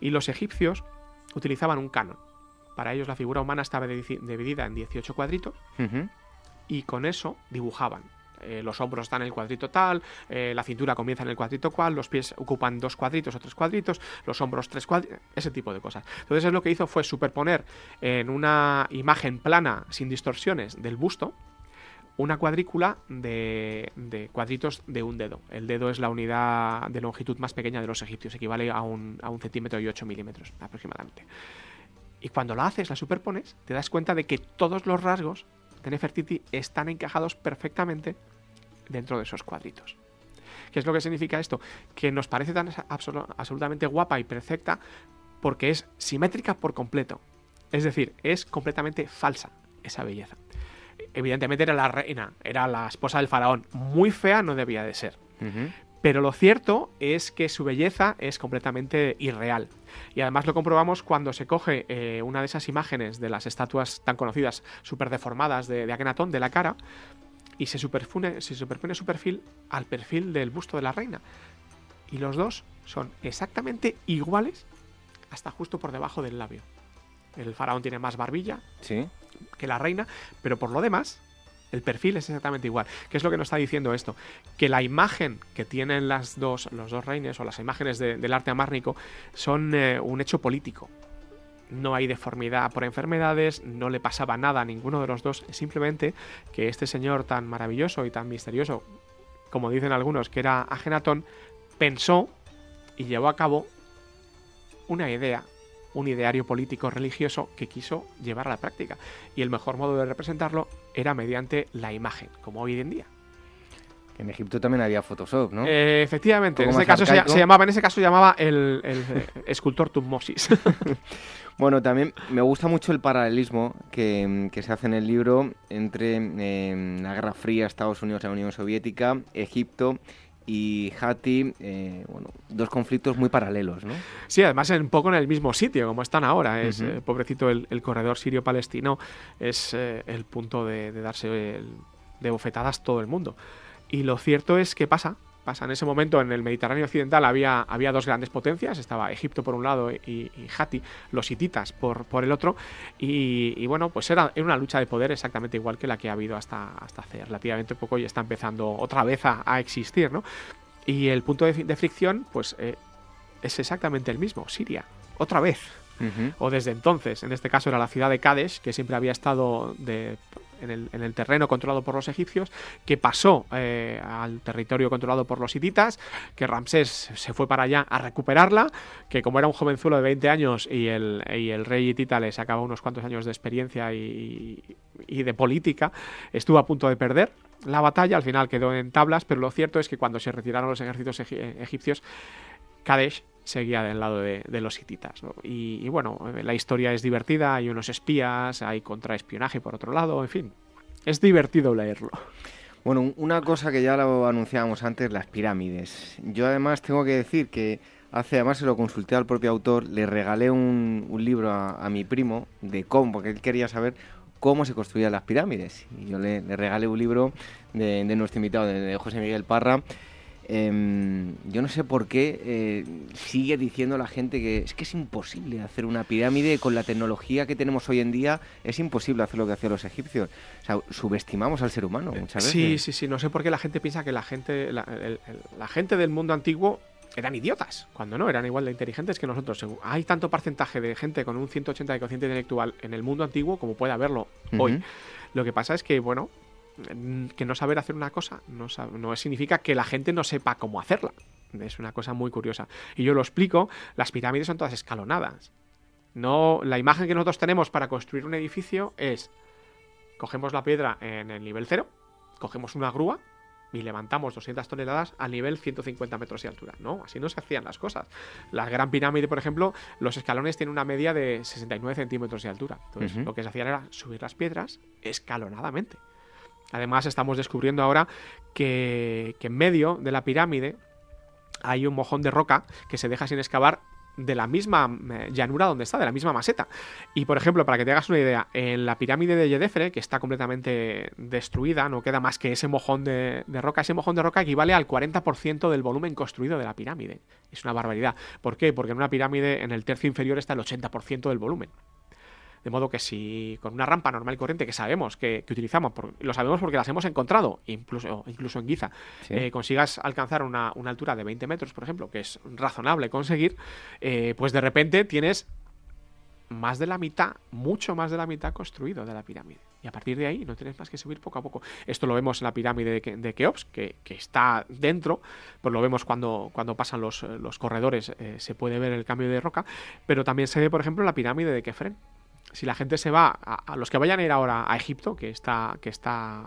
Y los egipcios utilizaban un canon. Para ellos la figura humana estaba dividida en 18 cuadritos y con eso dibujaban eh, los hombros están en el cuadrito tal, eh, la cintura comienza en el cuadrito cual, los pies ocupan dos cuadritos o tres cuadritos, los hombros tres cuadritos, ese tipo de cosas. Entonces lo que hizo fue superponer en una imagen plana, sin distorsiones, del busto, una cuadrícula de, cuadritos de un dedo. El dedo es la unidad de longitud más pequeña de los egipcios, equivale a un, centímetro y 8 milímetros aproximadamente. Y cuando lo haces, la superpones, te das cuenta de que todos los rasgos de Nefertiti están encajados perfectamente dentro de esos cuadritos. ¿Qué es lo que significa esto? Que nos parece tan absolutamente guapa y perfecta porque es simétrica por completo. Es decir, es completamente falsa esa belleza. Evidentemente era la reina, era la esposa del faraón. Muy fea no debía de ser. Pero lo cierto es que su belleza es completamente irreal. Y además lo comprobamos cuando se coge eh, una de esas imágenes de las estatuas tan conocidas, súper deformadas de, de Akenatón, de la cara, y se superpone, se superpone su perfil al perfil del busto de la reina. Y los dos son exactamente iguales hasta justo por debajo del labio. El faraón tiene más barbilla Sí. que la reina, pero por lo demás, el perfil es exactamente igual. ¿Qué es lo que nos está diciendo esto? Que la imagen que tienen las dos, los dos reines o las imágenes de- del arte amárnico son eh, un hecho político. No hay deformidad por enfermedades, no le pasaba nada a ninguno de los dos, simplemente que este señor tan maravilloso y tan misterioso, como dicen algunos, que era Agenatón, pensó y llevó a cabo una idea, un ideario político religioso que quiso llevar a la práctica. Y el mejor modo de representarlo era mediante la imagen, como hoy en día. En Egipto también había Photoshop, ¿no? Eh, efectivamente, en más caso se, se llamaba, en ese caso se llamaba el, el, eh, escultor Tutmosis. [LAUGHS] Bueno, también me gusta mucho el paralelismo que, que se hace en el libro entre eh, la Guerra Fría, Estados Unidos y la Unión Soviética, Egipto y Hati, eh, bueno, dos conflictos muy paralelos, ¿no? Sí, además un poco en el mismo sitio, como están ahora. Es, eh, pobrecito, el, el corredor sirio-palestino es eh, el punto de, de darse el- de bofetadas todo el mundo. Y lo cierto es que pasa, pasa. En ese momento en el Mediterráneo occidental había, había dos grandes potencias, estaba Egipto por un lado y, y Hati, los hititas por, por el otro. Y, y bueno, pues era, era una lucha de poder exactamente igual que la que ha habido hasta, hasta hace relativamente poco y está empezando otra vez a, a existir, ¿no? Y el punto de, de fricción, pues eh, es exactamente el mismo, Siria. Otra vez, o desde entonces. En este caso era la ciudad de Kadesh, que siempre había estado de- en, el, en el terreno controlado por los egipcios, que pasó eh, al territorio controlado por los hititas, que Ramsés se fue para allá a recuperarla, que como era un jovenzuelo de 20 años y el, y rey hitita le sacaba unos cuantos años de experiencia y, de política, estuvo a punto de perder. La batalla al final quedó en tablas, pero lo cierto es que cuando se retiraron los ejércitos egi- egipcios, Kadesh seguía del lado de, los hititas. Y, bueno, eh, la historia es divertida, hay unos espías, hay contraespionaje por otro lado, en fin. Es divertido leerlo. Bueno, un- una cosa que ya lo anunciábamos antes, las pirámides. Yo además tengo que decir que hace, además se lo consulté al propio autor, le regalé un, libro a, mi primo de cómo, porque él quería saber cómo se construían las pirámides. Y yo le, regalé un libro de, nuestro invitado, de José Miguel Parra. Em, yo no sé por qué eh, sigue diciendo la gente que es que es imposible hacer una pirámide con la tecnología que tenemos hoy en día. Es imposible hacer lo que hacían los egipcios. O sea, subestimamos al ser humano muchas veces. Sí, sí, sí. No sé por qué la gente piensa que la gente, la, el- el- la gente del mundo antiguo eran idiotas, cuando no, eran igual de inteligentes que nosotros. Hay tanto porcentaje de gente con un 180 de cociente intelectual en el mundo antiguo como puede haberlo hoy. Lo que pasa es que, bueno, que no saber hacer una cosa no, significa que la gente no sepa cómo hacerla. Es una cosa muy curiosa. Y yo lo explico, las pirámides son todas escalonadas. No, la imagen que nosotros tenemos para construir un edificio es cogemos la piedra en el nivel cero, cogemos una grúa y levantamos 200 toneladas al nivel 150 metros de altura. No, así no se hacían las cosas. La Gran Pirámide, por ejemplo, los escalones tienen una media de 69 centímetros de altura. Entonces, lo que se hacía era subir las piedras escalonadamente. Además, estamos descubriendo ahora que, en medio de la pirámide hay un mojón de roca que se deja sin excavar de la misma eh, llanura donde está, de la misma maseta. Y por ejemplo, para que te hagas una idea, en la pirámide de Yedefre, que está completamente destruida, no queda más que ese mojón de, de roca, ese mojón de roca equivale al 40% del volumen construido de la pirámide. Es una barbaridad. ¿Por qué? Porque en una pirámide, en el tercio inferior, está el 80% del volumen. De modo que si con una rampa normal y corriente que sabemos que, que utilizamos, por- lo sabemos porque las hemos encontrado, incluso, incluso en Giza, Sí. eh, consigas alcanzar una, una altura de 20 metros, por ejemplo, que es razonable conseguir, eh, pues de repente tienes más de la mitad, mucho más de la mitad construido de la pirámide. Y a partir de ahí no tienes más que subir poco a poco. Esto lo vemos en la pirámide de, de Keops, que, que está dentro, pues lo vemos cuando, cuando pasan los, los corredores, eh, se puede ver el cambio de roca, pero también se ve, por ejemplo, en la pirámide de Kefren. Si la gente se va, a, a los que vayan a ir ahora a Egipto, que está, que está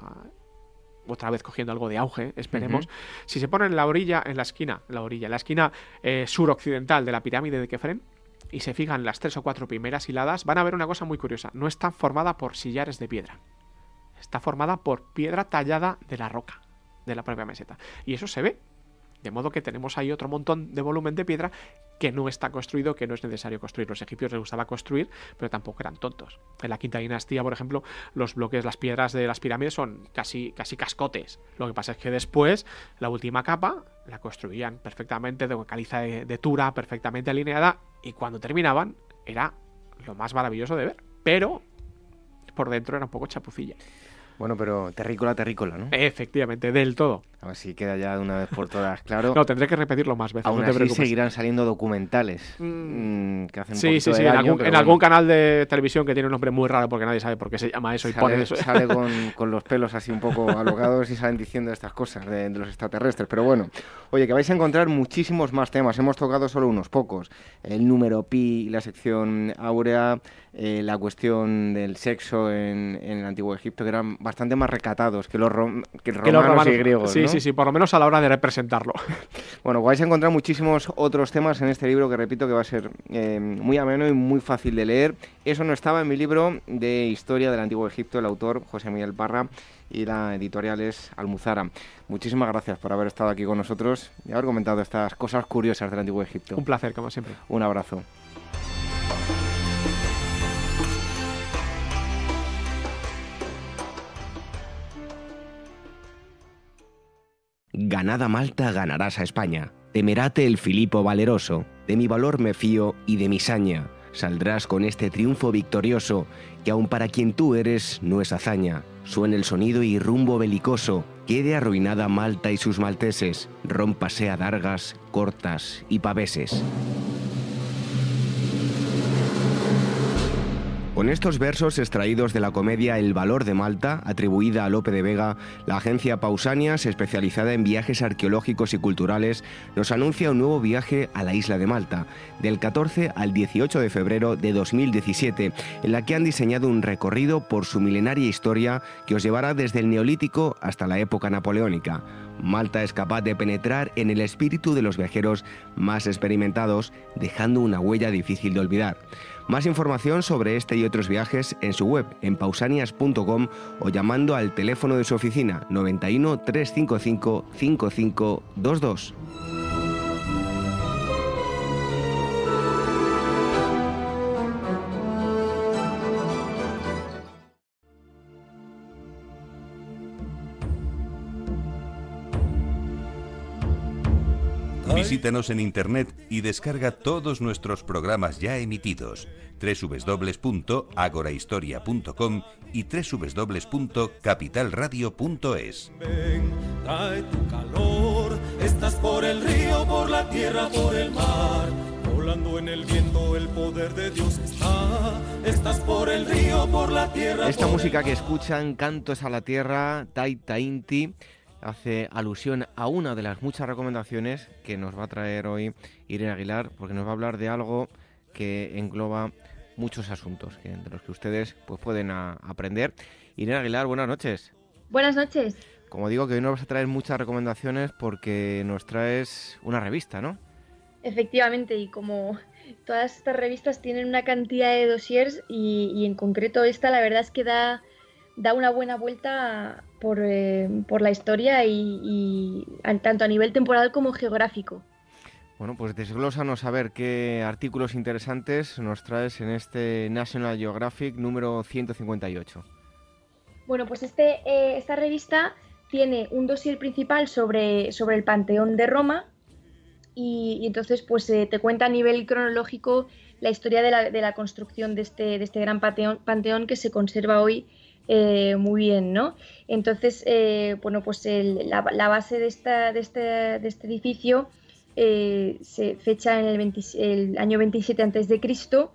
otra vez cogiendo algo de auge, esperemos. Si se ponen en la orilla, en la esquina, la orilla, en la esquina eh, suroccidental de la pirámide de Kefren, y se fijan en las tres o cuatro primeras hiladas, van a ver una cosa muy curiosa. No está formada por sillares de piedra. Está formada por piedra tallada de la roca, de la propia meseta. Y eso se ve. De modo que tenemos ahí otro montón de volumen de piedra que no está construido, que no es necesario construir. Los egipcios les gustaba construir, pero tampoco eran tontos. En la quinta dinastía, por ejemplo, los bloques, las piedras de las pirámides son casi, casi cascotes. Lo que pasa es que después, la última capa, la construían perfectamente, de una caliza de, de tura perfectamente alineada, y cuando terminaban, era lo más maravilloso de ver. Pero por dentro era un poco chapucilla. Bueno, pero terrícola, terrícola, ¿no? Efectivamente, del todo. A ver si queda ya de una vez por todas claro. No, tendré que repetirlo más veces. Aún no te así preocupes. seguirán saliendo documentales mm, que hacen Sí, sí, sí. En, daño, algún, pero en bueno, algún canal de televisión que tiene un nombre muy raro porque nadie sabe por qué se llama eso y pone Sale, eso. sale con, [LAUGHS] con los pelos así un poco alocados y salen diciendo estas cosas de, de los extraterrestres. Pero bueno, oye, que vais a encontrar muchísimos más temas. Hemos tocado solo unos pocos. El número pi, la sección áurea, eh, la cuestión del sexo en, en el antiguo Egipto, que eran bastante más recatados que los, rom- que Que romanos, los romanos- y griegos. Sí, ¿no? Sí, sí, por lo menos a la hora de representarlo. [LAUGHS] Bueno, vais a encontrar muchísimos otros temas en este libro que repito que va a ser eh, muy ameno y muy fácil de leer. Eso no estaba en mi libro de historia del antiguo Egipto, el autor José Miguel Parra y la editorial es Almuzara. Muchísimas gracias por haber estado aquí con nosotros y haber comentado estas cosas curiosas del antiguo Egipto. Un placer, como siempre. Un abrazo. Ganada Malta ganarás a España. Temerate el Filipo valeroso. De mi valor me fío y de mi saña. Saldrás con este triunfo victorioso, que aun para quien tú eres no es hazaña. Suene el sonido y rumbo belicoso. Quede arruinada Malta y sus malteses. Rómpase a dargas, cortas y paveses. Con estos versos extraídos de la comedia El valor de Malta, atribuida a Lope de Vega, la agencia Pausanias, especializada en viajes arqueológicos y culturales, nos anuncia un nuevo viaje a la isla de Malta, del 14 al 18 de febrero de 2017, en la que han diseñado un recorrido por su milenaria historia que os llevará desde el Neolítico hasta la época napoleónica. Malta es capaz de penetrar en el espíritu de los viajeros más experimentados, dejando una huella difícil de olvidar. Más información sobre este y otros viajes en su web en pausanias.com o llamando al teléfono de su oficina 91 355 5522. Visítanos en internet y descarga todos nuestros programas ya emitidos www.agorahistoria.com y www.capitalradio.es. Ven, trae tu calor, estás por el río, por la tierra, por el mar. Volando en el viento, el poder de Dios está. Estás por el río, por la tierra. Esta por música el que escuchan, Cantos a la Tierra, Taita Inti, hace alusión a una de las muchas recomendaciones que nos va a traer hoy Irene Aguilar, porque nos va a hablar de algo que engloba muchos asuntos, que, de los que ustedes pues, pueden a- aprender. Irene Aguilar, buenas noches. Buenas noches. Como digo, que hoy nos vas a traer muchas recomendaciones porque nos traes una revista, ¿no? Efectivamente, y como todas estas revistas tienen una cantidad de dossiers y, y en concreto esta la verdad es que da, da una buena vuelta por, eh, por la historia y, tanto a nivel temporal como geográfico. Bueno, pues desglósanos a ver qué artículos interesantes nos traes en este National Geographic número 158. Bueno, pues este, eh, esta revista tiene un dossier principal sobre, sobre el Panteón de Roma y, y entonces pues eh, te cuenta a nivel cronológico la historia de la, de la construcción de este, de este gran panteón, panteón que se conserva hoy eh, muy bien, ¿no? Entonces, eh, bueno, pues la, base de, este, este edificio eh, se fecha en el, 20 el año 27 a.C.,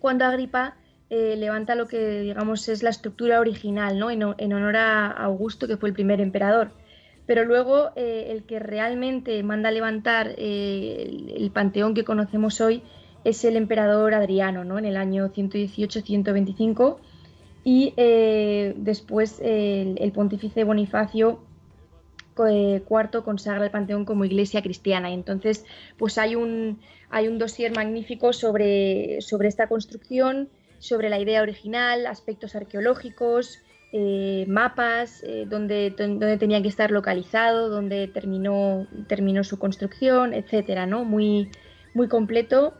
cuando Agripa levanta lo que digamos es la estructura original, ¿no? en, en honor a Augusto, que fue el primer emperador. Pero luego el que realmente manda a levantar el, el panteón que conocemos hoy es el emperador Adriano, ¿no? en el año 118-125. Y eh, después el, el pontífice Bonifacio eh, IV consagra el panteón como iglesia cristiana. Entonces, pues hay un, hay un dossier magnífico sobre, sobre esta construcción, sobre la idea original, aspectos arqueológicos, eh, mapas, eh, donde, donde, tenía que estar localizado, donde terminó, terminó su construcción, etcétera, ¿no? Muy, muy completo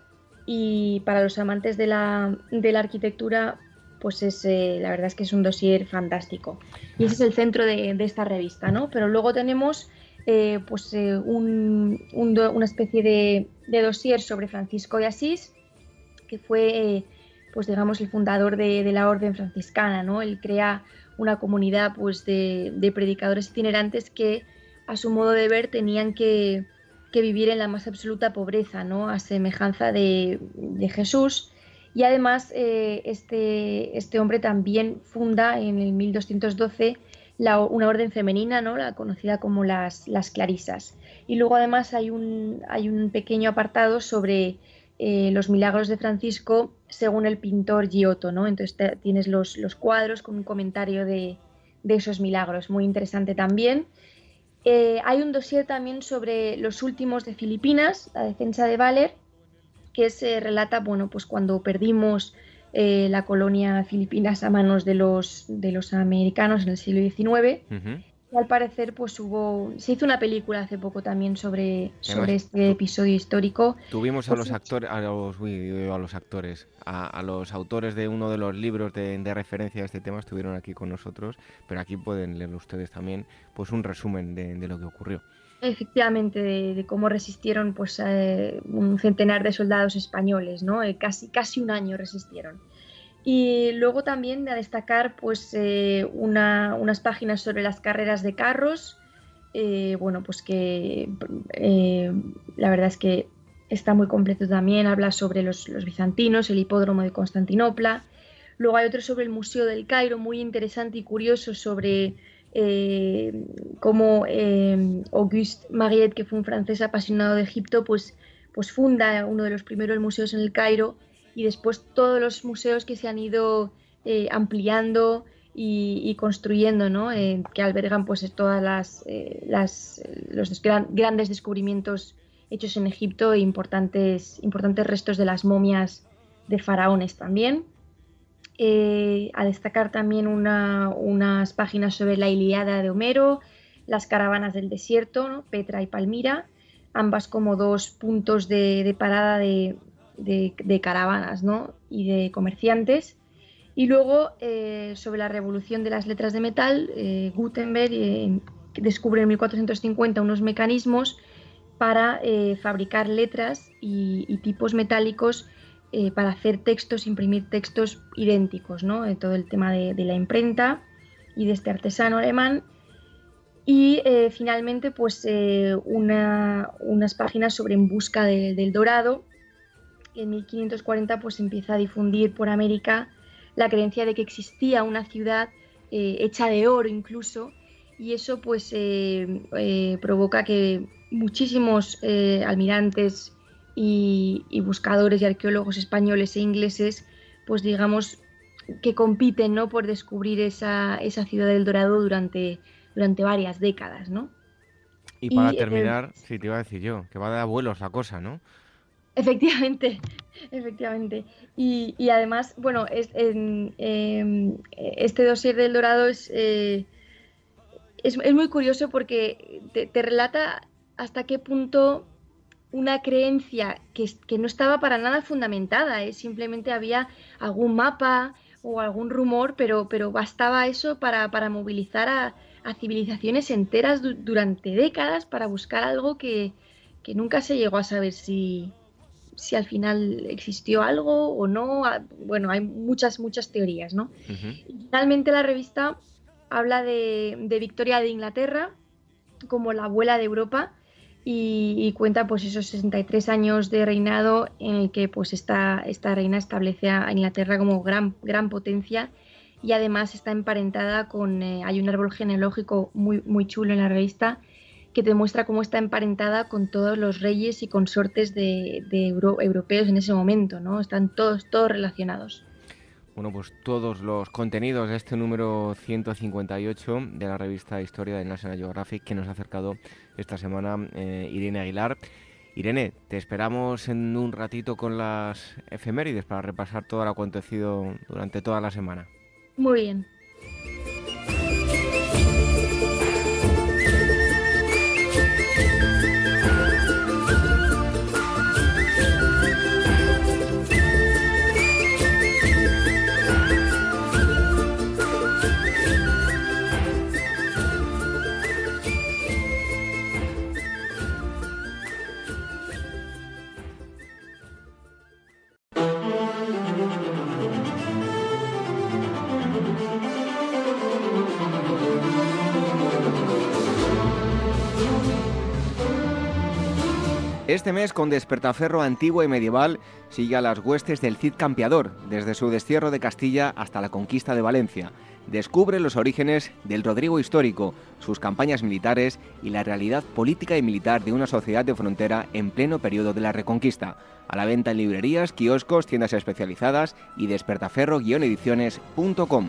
y para los amantes de la, de la arquitectura, pues es, eh, la verdad es que es un dossier fantástico. Y ese es el centro de, esta revista, ¿no? Pero luego tenemos pues un, un, una especie de, de, dossier sobre Francisco de Asís, que fue pues digamos, el fundador de, la orden franciscana, ¿no? Él crea una comunidad pues de, de, predicadores itinerantes que a su modo de ver tenían que, que vivir en la más absoluta pobreza, ¿no? A semejanza de Jesús. Y además eh, este, este hombre también funda en el 1212 la, una orden femenina, ¿no? la conocida como las, las clarisas. Y luego además hay un, hay un pequeño apartado sobre eh, los milagros de Francisco según el pintor Giotto, ¿no? Entonces tienes los, los, cuadros con un comentario de, de, esos milagros, muy interesante también. Eh, hay un dossier también sobre los últimos de Filipinas, la defensa de Valer, que se relata, bueno, pues cuando perdimos eh, la colonia Filipinas a manos de los, de los americanos en el siglo XIX. Al parecer pues hubo se hizo una película hace poco también sobre sobre este episodio histórico. Tuvimos a los actores a los uy, a los actores a, a, los autores de uno de los libros de, de, referencia a este tema estuvieron aquí con nosotros pero aquí pueden leer ustedes también pues un resumen de, de lo que ocurrió. Efectivamente de, de cómo resistieron pues eh, un centenar de soldados españoles no eh, casi casi un año resistieron y luego también a destacar pues, eh, una, unas páginas sobre las carreras de carros, eh, bueno, pues que eh, la verdad es que está muy completo también, habla sobre los, los, bizantinos, el hipódromo de Constantinopla. Luego hay otro sobre el Museo del Cairo, muy interesante y curioso sobre cómo Auguste Mariette, que fue un francés apasionado de Egipto, pues, pues funda uno de los primeros museos en el Cairo y después todos los museos que se han ido eh, ampliando y, construyendo, ¿no? Eh, que albergan pues todas las, eh, los gran, grandes descubrimientos hechos en Egipto e importantes, importantes restos de las momias de faraones también. A destacar también una, unas páginas sobre la Iliada de Homero, las caravanas del desierto, ¿no? Petra y Palmira, ambas como dos puntos de parada de, de, caravanas ¿no? y de comerciantes. Y luego, eh, sobre la revolución de las letras de metal, eh, Gutenberg eh, descubre en 1450 unos mecanismos para fabricar letras y, tipos metálicos para hacer textos, imprimir textos idénticos, ¿no? todo el tema de, la imprenta y de este artesano alemán. Y finalmente, pues una, unas páginas sobre En busca de, del dorado, en 1540 pues empieza a difundir por América la creencia de que existía una ciudad eh, hecha de oro incluso y eso pues eh, eh, provoca que muchísimos almirantes y, y, buscadores y arqueólogos españoles e ingleses pues digamos que compiten ¿no? por descubrir esa, esa ciudad del Dorado durante, durante varias décadas ¿no? y para y, terminar, sí te iba a decir yo, que va de abuelos la cosa, ¿no? Efectivamente, [LAUGHS] efectivamente. Y, y además, bueno, es, en, eh, este dossier del Dorado es, eh, es, es, muy curioso porque te, relata hasta qué punto una creencia que, que no estaba para nada fundamentada, ¿eh? simplemente había algún mapa o algún rumor, pero, pero bastaba eso para, para movilizar a, a civilizaciones enteras du durante décadas para buscar algo que, que nunca se llegó a saber si, si al final existió algo o no. Ah, bueno, hay muchas, muchas teorías, ¿no? Uh -huh. Finalmente la revista habla de, de, Victoria de Inglaterra como la abuela de Europa y, y, cuenta pues esos 63 años de reinado en el que pues esta, esta reina establece a Inglaterra como gran, gran potencia y además está emparentada con, eh, hay un árbol genealógico muy, muy chulo en la revista que te muestra cómo está emparentada con todos los reyes y consortes de, de euro, europeos en ese momento, ¿no? Están todos, todos relacionados. Bueno, pues todos los contenidos de este número 158 de la revista Historia de National Geographic que nos ha acercado esta semana eh, Irene Aguilar. Irene, te esperamos en un ratito con las efemérides para repasar todo lo acontecido durante toda la semana. Muy bien. Este mes, con despertaferro antiguo y medieval, sigue a las huestes del Cid Campeador, desde su destierro de Castilla hasta la conquista de Valencia. Descubre los orígenes del Rodrigo histórico, sus campañas militares y la realidad política y militar de una sociedad de frontera en pleno periodo de la Reconquista. A la venta en librerías, kioscos, tiendas especializadas y despertaferro-ediciones.com.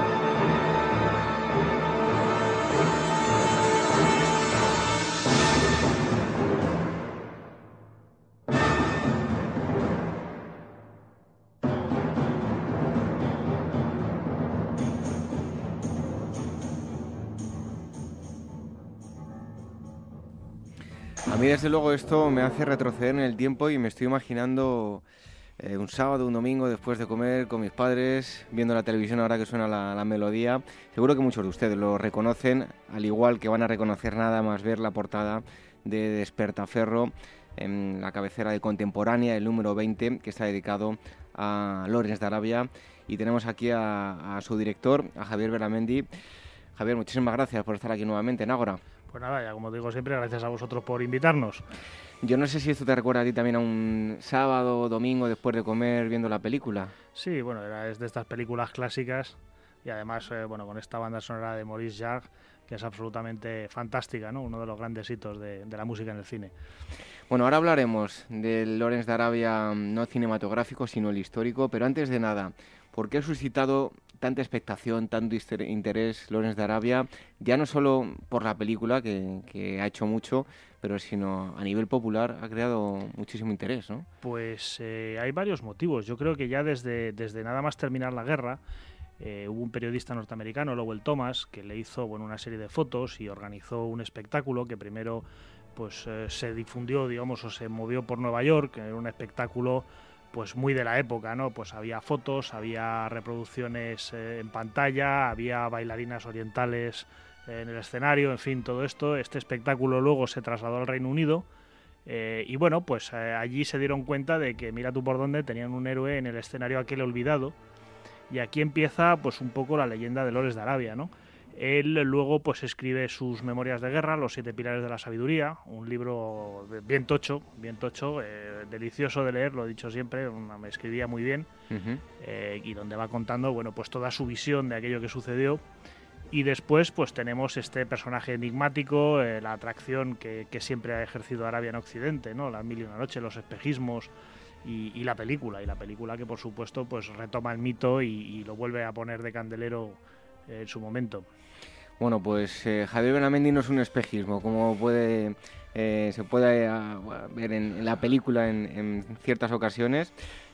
Desde luego esto me hace retroceder en el tiempo y me estoy imaginando eh, un sábado, un domingo después de comer con mis padres, viendo la televisión ahora que suena la, la, melodía. Seguro que muchos de ustedes lo reconocen, al igual que van a reconocer nada más ver la portada de Despertaferro en la cabecera de Contemporánea, el número 20, que está dedicado a Lorenz de Arabia. Y tenemos aquí a, a su director, a Javier Beramendi. Javier, muchísimas gracias por estar aquí nuevamente en Ágora. Pues nada, ya como digo siempre, gracias a vosotros por invitarnos. Yo no sé si esto te recuerda a ti también a un sábado o domingo después de comer viendo la película. Sí, bueno, era, es de estas películas clásicas y además, eh, bueno, con esta banda sonora de Maurice Jarre, que es absolutamente fantástica, ¿no? Uno de los grandes hitos de, de la música en el cine. Bueno, ahora hablaremos del Lorenz de Arabia no cinematográfico, sino el histórico, pero antes de nada, ¿por qué ha suscitado tanta expectación, tanto interés Lorenz de Arabia, ya no solo por la película, que, ha hecho mucho, pero sino a nivel popular ha creado muchísimo interés, ¿no? Pues eh, hay varios motivos. Yo creo que ya desde, desde nada más terminar la guerra, eh, hubo un periodista norteamericano, Lowell Thomas, que le hizo bueno, una serie de fotos y organizó un espectáculo que primero pues eh, se difundió, digamos, o se movió por Nueva York, era un espectáculo pues muy de la época, ¿no? Pues había fotos, había reproducciones eh, en pantalla, había bailarinas orientales eh, en el escenario, en fin, todo esto. Este espectáculo luego se trasladó al Reino Unido eh, y bueno, pues allí se dieron cuenta de que mira tú por dónde tenían un héroe en el escenario aquel olvidado y aquí empieza pues un poco la leyenda de Lores de Arabia, ¿no? Él luego pues escribe sus memorias de guerra, Los siete pilares de la sabiduría, un libro bien tocho, bien tocho, eh, delicioso de leer, lo he dicho siempre, una, me escribía muy bien uh -huh. eh, y donde va contando bueno pues toda su visión de aquello que sucedió y después pues tenemos este personaje enigmático, eh, la atracción que, que, siempre ha ejercido Arabia en Occidente, no, las mil y una noches, los espejismos. Y, y, la película, y la película que por supuesto pues retoma el mito y, y lo vuelve a poner de candelero en su momento. Bueno, pues eh, Javier Benamendi no es un espejismo, como puede, eh, se puede uh, ver en, la película en, ciertas ocasiones,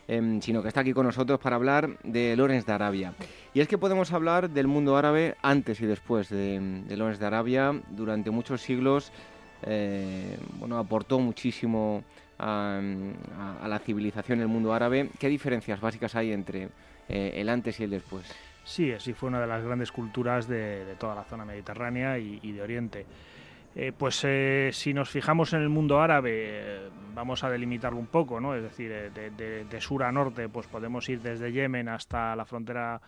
eh, sino que está aquí con nosotros para hablar de Lorenz de Arabia. Y es que podemos hablar del mundo árabe antes y después de, de Lorenz de Arabia. Durante muchos siglos eh, bueno, aportó muchísimo a, la civilización el mundo árabe. ¿Qué diferencias básicas hay entre el antes y el después? Sí, así fue una de las grandes culturas de, toda la zona mediterránea y, de Oriente. Eh, pues eh, si nos fijamos en el mundo árabe, eh, vamos a delimitarlo un poco, ¿no? Es decir, de, de, sur a norte, pues podemos ir desde Yemen hasta la frontera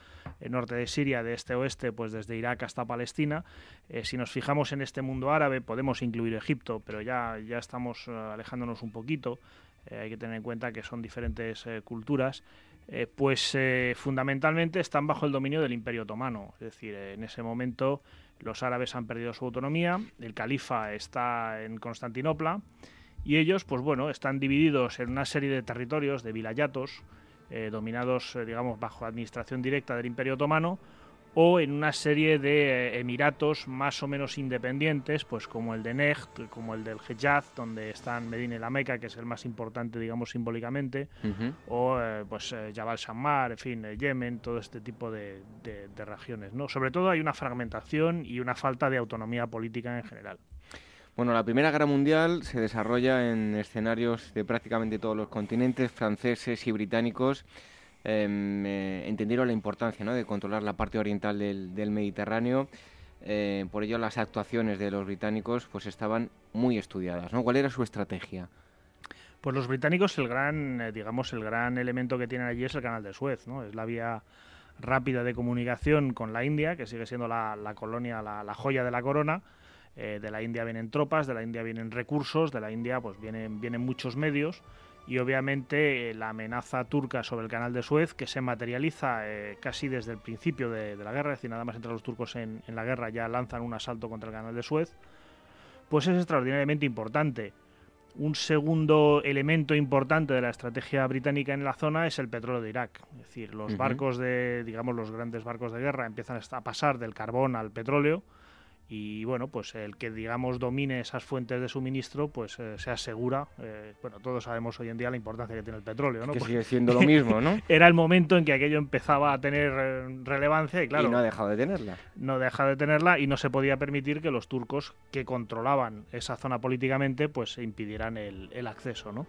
norte de Siria, de este a oeste, pues desde Irak hasta Palestina. Eh, si nos fijamos en este mundo árabe, podemos incluir Egipto, pero ya, ya estamos alejándonos un poquito. Eh, hay que tener en cuenta que son diferentes eh, culturas. Eh, pues fundamentalmente están bajo el dominio del Imperio Otomano. Es decir, en ese momento los árabes han perdido su autonomía, el califa está en Constantinopla y ellos, pues bueno, están divididos en una serie de territorios, de vilayatos, eh, dominados, eh, digamos, bajo administración directa del Imperio Otomano, o en una serie de eh, emiratos más o menos independientes, pues como el de Necht, como el del Hejaz, donde están Medina y la Meca, que es el más importante, digamos, simbólicamente, o eh, pues eh, Jabal Shammar, en fin, Yemen, todo este tipo de, de regiones. ¿no? Sobre todo hay una fragmentación y una falta de autonomía política en general. Bueno, la Primera Guerra Mundial se desarrolla en escenarios de prácticamente todos los continentes, franceses y británicos. Em, eh, entendieron la importancia ¿no? de controlar la parte oriental del, Mediterráneo. Eh, por ello, las actuaciones de los británicos pues estaban muy estudiadas. ¿no? ¿Cuál era su estrategia? Pues los británicos, el gran, eh, digamos, el gran elemento que tienen allí es el canal de Suez, ¿no? Es la vía rápida de comunicación con la India, que sigue siendo la, colonia, la, joya de la corona. de la India vienen tropas, de la India vienen recursos, de la India pues vienen, vienen muchos medios y obviamente eh, la amenaza turca sobre el canal de Suez, que se materializa eh, casi desde el principio de, la guerra, es decir, nada más entre los turcos en, la guerra ya lanzan un asalto contra el canal de Suez, pues es extraordinariamente importante. Un segundo elemento importante de la estrategia británica en la zona es el petróleo de Irak. Es decir, los barcos de, digamos, los grandes barcos de guerra empiezan a pasar del carbón al petróleo y bueno, pues el que digamos domine esas fuentes de suministro, pues eh, se asegura, eh, bueno, todos sabemos hoy en día la importancia que tiene el petróleo, ¿no? Que sigue siendo lo mismo, ¿no? [LAUGHS] Era el momento en que aquello empezaba a tener eh, relevancia y claro... Y no ha dejado de tenerla. No ha dejado de tenerla y no se podía permitir que los turcos que controlaban esa zona políticamente, pues impidieran el, el acceso, ¿no?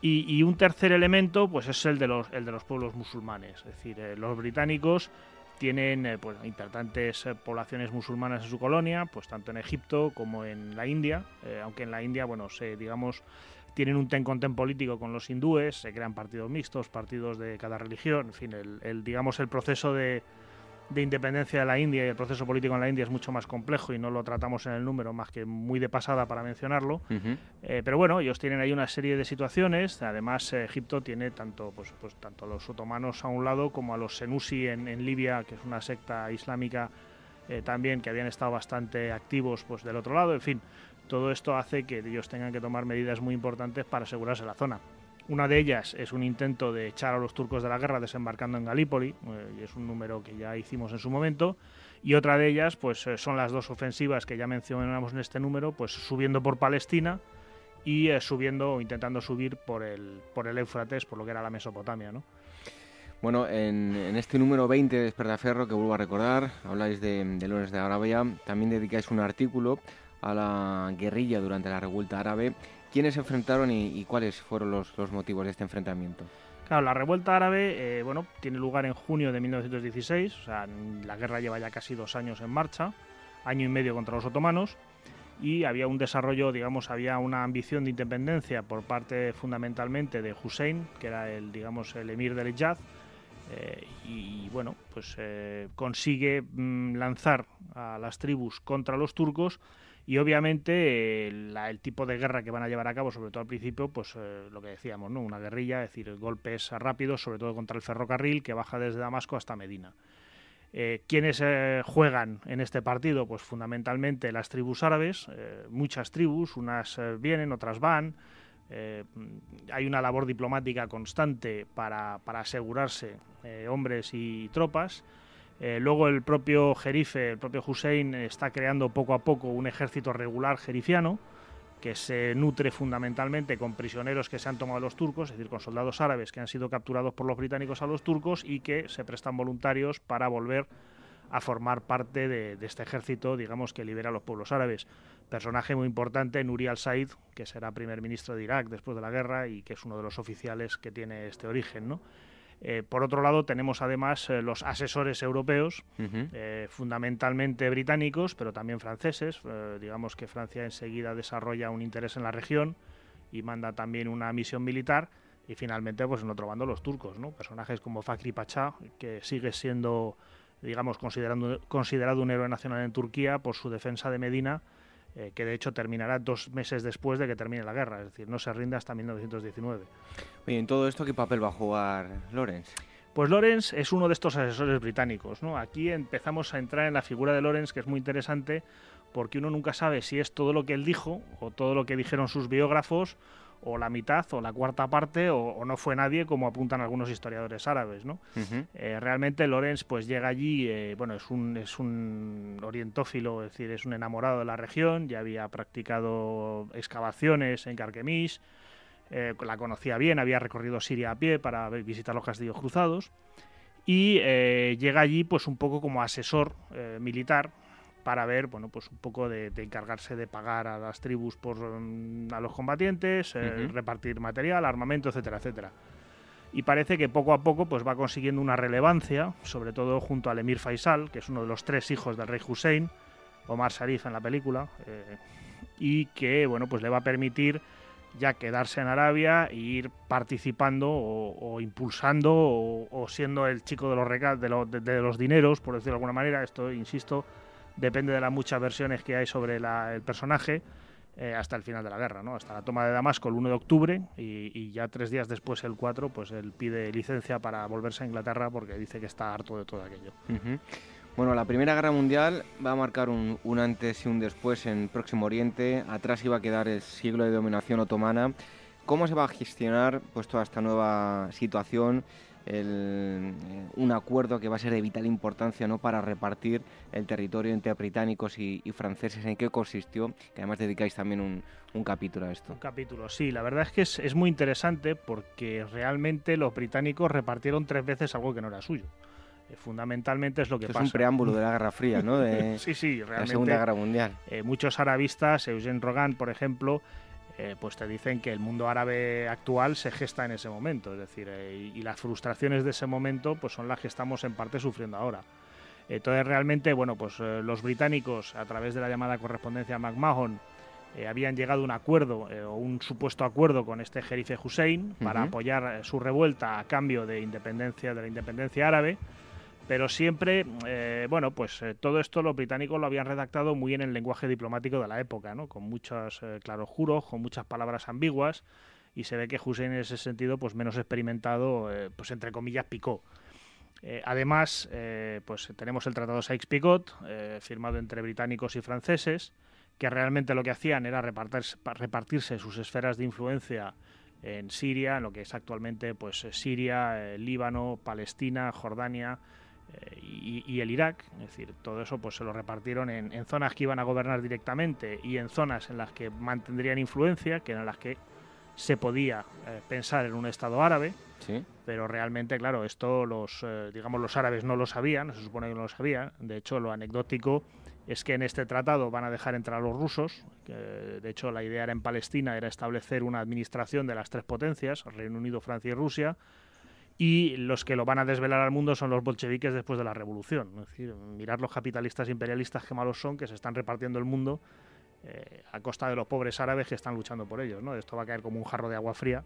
Y, y, un tercer elemento, pues es el de los, el de los pueblos musulmanes, es decir, los británicos tienen eh, pues, importantes eh, poblaciones musulmanas en su colonia, pues tanto en Egipto como en la India, eh, aunque en la India, bueno, se, digamos, tienen un ten con ten político con los hindúes, se crean partidos mixtos, partidos de cada religión, en fin, el digamos, el proceso de, de independencia de la India y el proceso político en la India es mucho más complejo y no lo tratamos en el número más que muy de pasada para mencionarlo. Eh, pero bueno, ellos tienen ahí una serie de situaciones. Además, eh, Egipto tiene tanto, pues, pues, tanto a los otomanos a un lado como a los Senusi en, en Libia, que es una secta islámica eh, también que habían estado bastante activos pues, del otro lado. En fin, todo esto hace que ellos tengan que tomar medidas muy importantes para asegurarse la zona. Una de ellas es un intento de echar a los turcos de la guerra desembarcando en Galípoli, eh, y es un número que ya hicimos en su momento. Y otra de ellas, pues eh, son las dos ofensivas que ya mencionamos en este número, pues subiendo por Palestina y eh, subiendo o intentando subir por el, por el Éufrates, por lo que era la Mesopotamia, ¿no? Bueno, en, este número 20 de Despertaferro, que vuelvo a recordar, habláis de, de de Arabia, también dedicáis un artículo a la guerrilla durante la revuelta árabe ¿Quiénes se enfrentaron y, cuáles fueron los, motivos de este enfrentamiento? Claro, la revuelta árabe, eh, bueno, tiene lugar en junio de 1916, o sea, la guerra lleva ya casi dos años en marcha, año y medio contra los otomanos, y había un desarrollo, digamos, había una ambición de independencia por parte fundamentalmente de Hussein, que era el, digamos, el emir del Hijaz, eh, y bueno, pues eh, consigue mm, lanzar a las tribus contra los turcos y obviamente el tipo de guerra que van a llevar a cabo, sobre todo al principio, pues eh, lo que decíamos, ¿no? Una guerrilla, es decir, golpes rápidos, sobre todo contra el ferrocarril que baja desde Damasco hasta Medina. Eh, ¿Quiénes eh, juegan en este partido? Pues fundamentalmente las tribus árabes, muchas tribus, unas vienen, otras van. hay una labor diplomática constante para, para asegurarse hombres y tropas. Eh, luego el propio Jerife, el propio Hussein, está creando poco a poco un ejército regular jerifiano que se nutre fundamentalmente con prisioneros que se han tomado los turcos, es decir, con soldados árabes que han sido capturados por los británicos a los turcos y que se prestan voluntarios para volver a formar parte de, este ejército, digamos, que libera a los pueblos árabes. Personaje muy importante, Nuri al-Said, que será primer ministro de Irak después de la guerra y que es uno de los oficiales que tiene este origen, ¿no? Eh, por otro lado, tenemos además eh, los asesores europeos, eh, fundamentalmente británicos, pero también franceses. digamos que Francia enseguida desarrolla un interés en la región y manda también una misión militar. Y finalmente, pues en otro bando, los turcos, ¿no? Personajes como Fakri Pacha, que sigue siendo, digamos, considerado un héroe nacional en Turquía por su defensa de Medina eh, que de hecho terminará dos meses después de que termine la guerra, es decir, no se rinde hasta 1919. Oye, ¿en todo esto qué papel va a jugar Lorenz? Pues Lorenz es uno de estos asesores británicos. ¿no? Aquí empezamos a entrar en la figura de Lorenz, que es muy interesante, porque uno nunca sabe si es todo lo que él dijo o todo lo que dijeron sus biógrafos o la mitad o la cuarta parte o, no fue nadie como apuntan algunos historiadores árabes ¿no? Eh, realmente Lorenz pues llega allí eh, bueno es un es un orientófilo es decir es un enamorado de la región ya había practicado excavaciones en Carquemis eh, la conocía bien había recorrido Siria a pie para visitar los castillos cruzados y llega allí pues un poco como asesor militar para ver, bueno, pues un poco de, encargarse de pagar a las tribus por mm, a los combatientes, eh, repartir material, armamento, etcétera, etcétera. Y parece que poco a poco pues va consiguiendo una relevancia, sobre todo junto al emir Faisal, que es uno de los tres hijos del rey Hussein, Omar Sharif en la película, eh, y que bueno pues le va a permitir ya quedarse en Arabia e ir participando o, impulsando o, siendo el chico de los, de, de los dineros, por decirlo de alguna manera. Esto, insisto, depende de las muchas versiones que hay sobre el personaje, eh, hasta el final de la guerra, ¿no? hasta la toma de Damasco el 1 de octubre y, ya tres días después, el 4, pues él pide licencia para volverse a Inglaterra porque dice que está harto de todo aquello. Bueno, la Primera Guerra Mundial va a marcar un, un, antes y un después en Próximo Oriente. Atrás iba a quedar el siglo de dominación otomana. ¿Cómo se va a gestionar pues, toda esta nueva situación? El, eh, un acuerdo que va a ser de vital importancia ¿no? para repartir el territorio entre británicos y, franceses. ¿En qué consistió? Que además dedicáis también un, un, capítulo a esto. Un capítulo, sí. La verdad es que es, es muy interesante porque realmente los británicos repartieron tres veces algo que no era suyo eh, fundamentalmente es lo que pasa. Es un preámbulo de la [LAUGHS] Guerra Fría, ¿no? De, sí, sí, realmente. La Segunda Guerra Mundial. Eh, muchos arabistas, Eugene Rogan, por ejemplo, eh, pues te dicen que el mundo árabe actual se gesta en ese momento, es decir, eh, y, las frustraciones de ese momento pues son las que estamos en parte sufriendo ahora. Entonces realmente, bueno, pues eh, los británicos a través de la llamada correspondencia McMahon habían llegado a un acuerdo o un supuesto acuerdo con este jerife Hussein para apoyar su revuelta a cambio de independencia de la independencia árabe pero siempre, eh, bueno, pues eh, todo esto los británicos lo habían redactado muy en el lenguaje diplomático de la época, ¿no? Con muchos eh, juros, con muchas palabras ambiguas, y se ve que Hussein en ese sentido, pues menos experimentado, pues entre comillas, picó. además, pues tenemos el Tratado Sykes-Picot, firmado entre británicos y franceses, que realmente lo que hacían era repartirse, repartirse sus esferas de influencia en Siria, en lo que es actualmente pues Siria, Líbano, Palestina, Jordania, y, el Irak, es decir, todo eso pues se lo repartieron en, zonas que iban a gobernar directamente y en zonas en las que mantendrían influencia, que eran las que se podía eh, pensar en un Estado árabe, ¿Sí? pero realmente, claro, esto los, eh, digamos, los árabes no lo sabían, se supone que no lo sabían, de hecho lo anecdótico es que en este tratado van a dejar entrar a los rusos, que de hecho la idea era en Palestina, era establecer una administración de las tres potencias, Reino Unido, Francia y Rusia, y los que lo van a desvelar al mundo son los bolcheviques después de la revolución. Es decir, mirar los capitalistas imperialistas que malos son, que se están repartiendo el mundo eh, a costa de los pobres árabes que están luchando por ellos. ¿no? Esto va a caer como un jarro de agua fría,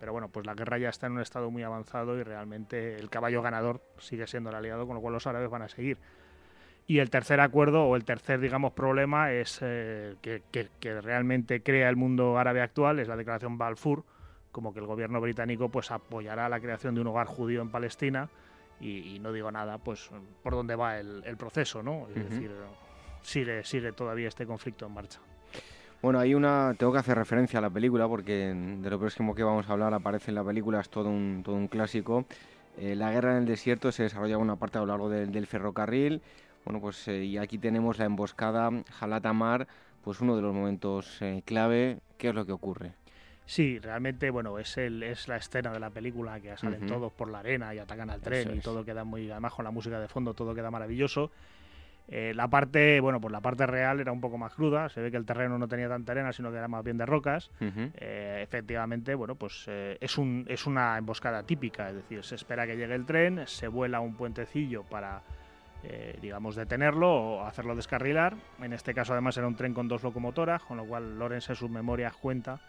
pero bueno, pues la guerra ya está en un estado muy avanzado y realmente el caballo ganador sigue siendo el aliado, con lo cual los árabes van a seguir. Y el tercer acuerdo o el tercer, digamos, problema es eh, que, que, realmente crea el mundo árabe actual, es la declaración Balfour, como que el gobierno británico pues apoyará la creación de un hogar judío en Palestina y, no digo nada pues por dónde va el, proceso, ¿no? Es decir, sigue, sigue todavía este conflicto en marcha. Bueno, hay una, tengo que hacer referencia a la película porque de lo próximo que vamos a hablar aparece en la película, es todo un, todo un clásico. Eh, la guerra en el desierto se desarrolla una parte a lo largo del ferrocarril. Bueno, pues eh, y aquí tenemos la emboscada Jalatamar, pues uno de los momentos eh, clave. ¿Qué es lo que ocurre? Sí, realmente, bueno, es el, es la escena de la película que salen todos por la arena y atacan al tren y todo queda muy, además con la música de fondo todo queda maravilloso. Eh, la parte, bueno, pues la parte real era un poco más cruda, se ve que el terreno no tenía tanta arena, sino que era más bien de rocas. Eh, efectivamente, bueno, pues eh, es, un, es una emboscada típica, es decir, se espera que llegue el tren, se vuela un puentecillo para, digamos, detenerlo o hacerlo descarrilar. En este caso, además, era un tren con dos locomotoras, con lo cual Lorenz en sus memorias cuenta